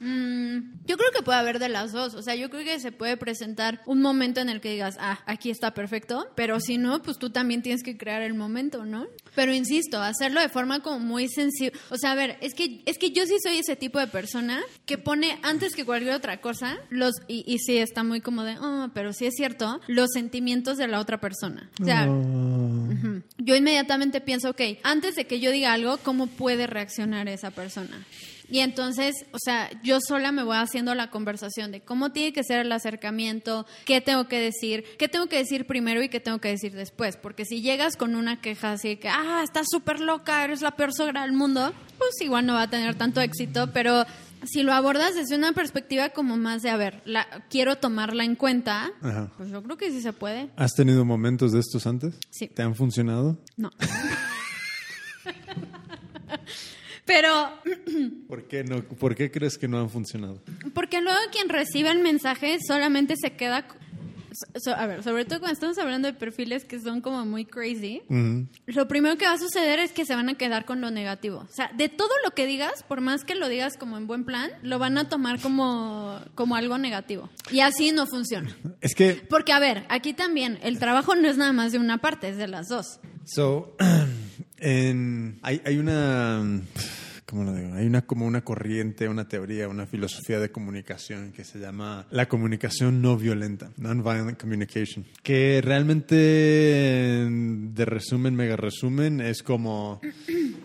Mm, yo creo que puede haber de las dos. O sea, yo creo que se puede presentar un momento en el que digas, ah, aquí está perfecto. Pero si no, pues tú también tienes que crear el momento, ¿no? Pero insisto, hacerlo de forma como muy sensible. O sea, a ver, es que, es que yo sí soy ese tipo de persona que pone antes que cualquier otra cosa, los, y, y sí está muy como de, oh, pero sí es cierto, los sentimientos de la otra persona. O sea, Ujú. Yo inmediatamente pienso, ok, antes de que yo diga algo, ¿cómo puede reaccionar esa persona? Y entonces, o sea, yo sola me voy haciendo la conversación de cómo tiene que ser el acercamiento, qué tengo que decir, qué tengo que decir primero y qué tengo que decir después. Porque si llegas con una queja así de que, ah, estás súper loca, eres la peor suegra del mundo, pues igual no va a tener tanto éxito, pero si lo abordas desde una perspectiva como más de, a ver, la, quiero tomarla en cuenta, Ajá. pues yo creo que sí se puede. ¿Has tenido momentos de estos antes? Sí. ¿Te han funcionado? No. Pero, ¿Por qué, no, ¿Por qué crees que no han funcionado? porque luego quien recibe el mensaje solamente se queda... so- a ver, sobre todo cuando estamos hablando de perfiles que son como muy crazy, Ujú. lo primero que va a suceder es que se van a quedar con lo negativo. O sea, de todo lo que digas, por más que lo digas como en buen plan, lo van a tomar como, como algo negativo. Y así no funciona. Es que Porque, a ver, aquí también el trabajo no es nada más de una parte, es de las dos. So, en, hay, hay una, ¿cómo lo digo? Hay una como una corriente, una teoría, una filosofía de comunicación que se llama la comunicación no violenta, nonviolent communication, que realmente, de resumen, mega resumen, es como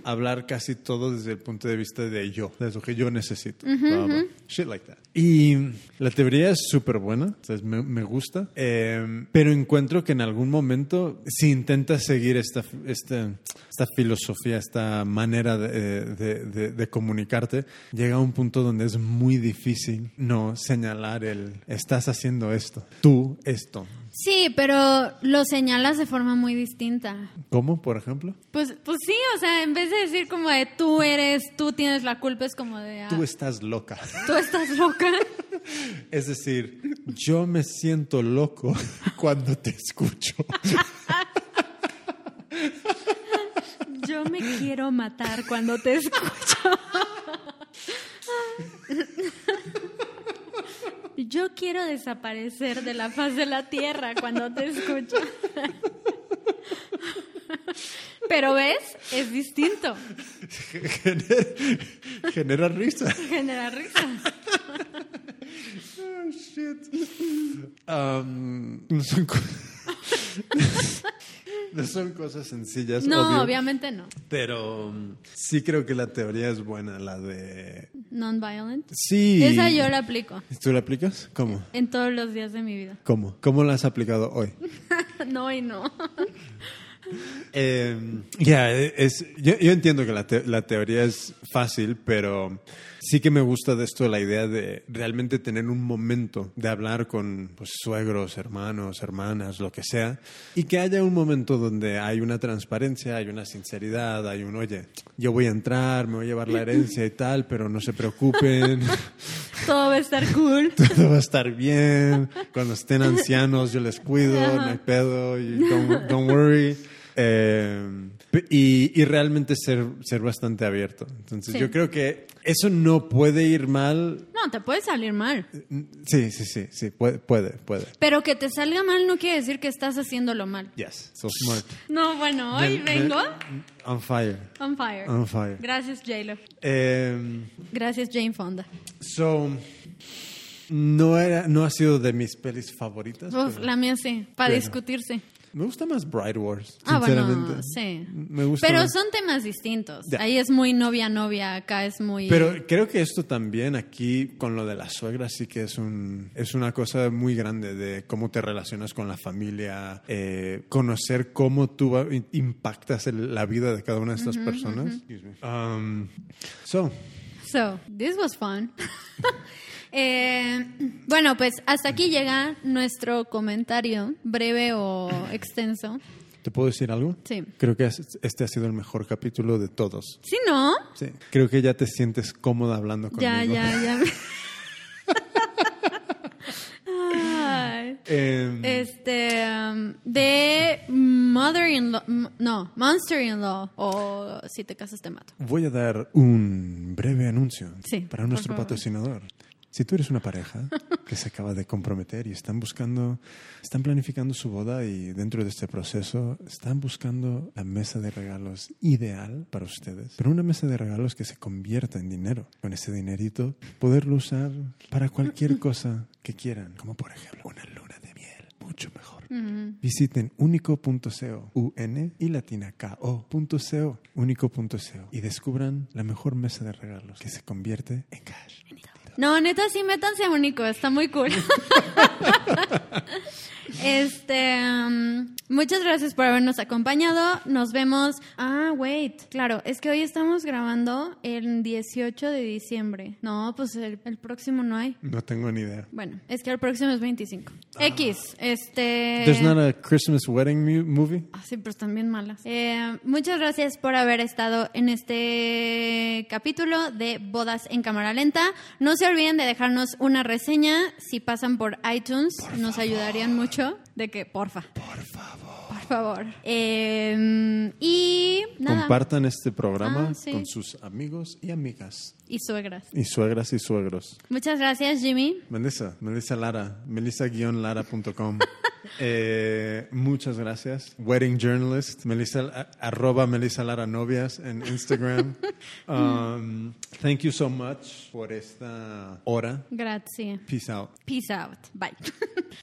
hablar casi todo desde el punto de vista de yo, de lo que yo necesito. Blah, blah. Shit like that. Y la teoría es súper buena, entonces me, me gusta, eh, pero encuentro que en algún momento, si intentas seguir esta, esta, esta filosofía, esta manera de, de- de- de comunicarte, llega a un punto donde es muy difícil no señalar el, estás haciendo esto, tú esto. Sí, pero lo señalas de forma muy distinta. ¿Cómo, por ejemplo? Pues, pues sí, o sea, en vez de decir como de tú eres, tú tienes la culpa, es como de ah, Tú estás loca. tú estás loca. Es decir, yo me siento loco cuando te escucho. Yo me quiero matar cuando te escucho. Yo quiero desaparecer de la faz de la tierra cuando te escucho. Pero ves, es distinto. Genera, genera risa. Genera risa. Oh, shit. Um, no, son cosas sencillas, No, obvio, obviamente no. pero um, sí creo que la teoría es buena, la de... Non-violent. Sí. Esa yo la aplico ¿Tú la aplicas? ¿Cómo? en todos los días de mi vida. ¿Cómo? ¿Cómo la has aplicado hoy? No y no. Eh, ya, es, yo, yo entiendo que la, te- la teoría es fácil, pero sí que me gusta de esto la idea de realmente tener un momento de hablar con pues, suegros, hermanos, hermanas, lo que sea, y que haya un momento donde hay una transparencia, hay una sinceridad, hay un, oye, yo voy a entrar, me voy a llevar la herencia y tal, pero no se preocupen, Todo va a estar cool. todo va a estar bien, cuando estén ancianos yo les cuido, no hay pedo, y don't, don't worry. Eh, y, y realmente ser, ser bastante abierto. Entonces Sí. yo creo que eso no puede ir mal. No, te puede salir mal. Sí, sí, sí, sí, puede, puede. puede. Pero que te salga mal no quiere decir que estás haciéndolo mal. Yes, so smart. No, bueno, hoy Me- me- vengo On fire. on fire. On fire. Gracias, J-Lo. Eh, Gracias, Jane Fonda. so, no, era, no ha sido de mis pelis favoritas. Uf, pero la mía sí, para Bueno. discutirse. Me gusta más Bright Wars, Ah, sinceramente. bueno, sí. Me gusta Pero más. son temas distintos. Ahí es muy novia-novia, acá es muy... Pero creo que esto también aquí con lo de la suegra sí que es un es una cosa muy grande de cómo te relacionas con la familia, eh, conocer cómo tú impactas el- la vida de cada una de estas personas. Excuse me. Um, so, So, this was fun. Eh, bueno, pues hasta aquí llega nuestro comentario, breve o extenso. ¿te puedo decir algo? Sí. Creo que es- este ha sido el mejor capítulo de todos. ¿Sí, no? Sí. Creo que ya te sientes cómoda hablando conmigo. Ya, ya, ya. Ay. Em, Este, um, de Mother-in-Law, m- no, Monster-in-Law, o si te casas te mato. Voy a dar un breve anuncio Sí, para nuestro patrocinador. Si tú eres una pareja que se acaba de comprometer y están buscando, están planificando su boda y dentro de este proceso están buscando la mesa de regalos ideal para ustedes, pero una mesa de regalos que se convierta en dinero. Con ese dinerito poderlo usar para cualquier cosa que quieran, como por ejemplo una luna de miel, mucho mejor. Visiten unico.co, UN y latina ko.co, unico.co y descubran la mejor mesa de regalos que se convierte en cash. No, neta, sí, métanse a Único, está muy cool. este, um, muchas gracias por habernos acompañado. Nos vemos. Ah, wait, claro, es que hoy estamos grabando el 18 de diciembre. No, pues el, el próximo no hay. No tengo ni idea. Bueno, es que el próximo es 25. X, este... There's not a Christmas wedding movie? Ah, sí, pero están bien malas. Eh, muchas gracias por haber estado en este capítulo de Bodas en Cámara Lenta. No se olviden de dejarnos una reseña si pasan por iTunes. nos ayudarían mucho. De que, porfa. Por favor. Por favor. Eh, y nada. Compartan este programa Ah, sí. con sus amigos y amigas. Y suegras. Y suegras y suegros. Muchas gracias, Jimmy. Melissa, Melissa Lara, melissa-lara.com. Eh, muchas gracias. Wedding Journalist, Melissa, arroba Melissa Lara Novias en Instagram. Um, thank you so much por esta hora. Gracias. Peace out. Peace out. Bye.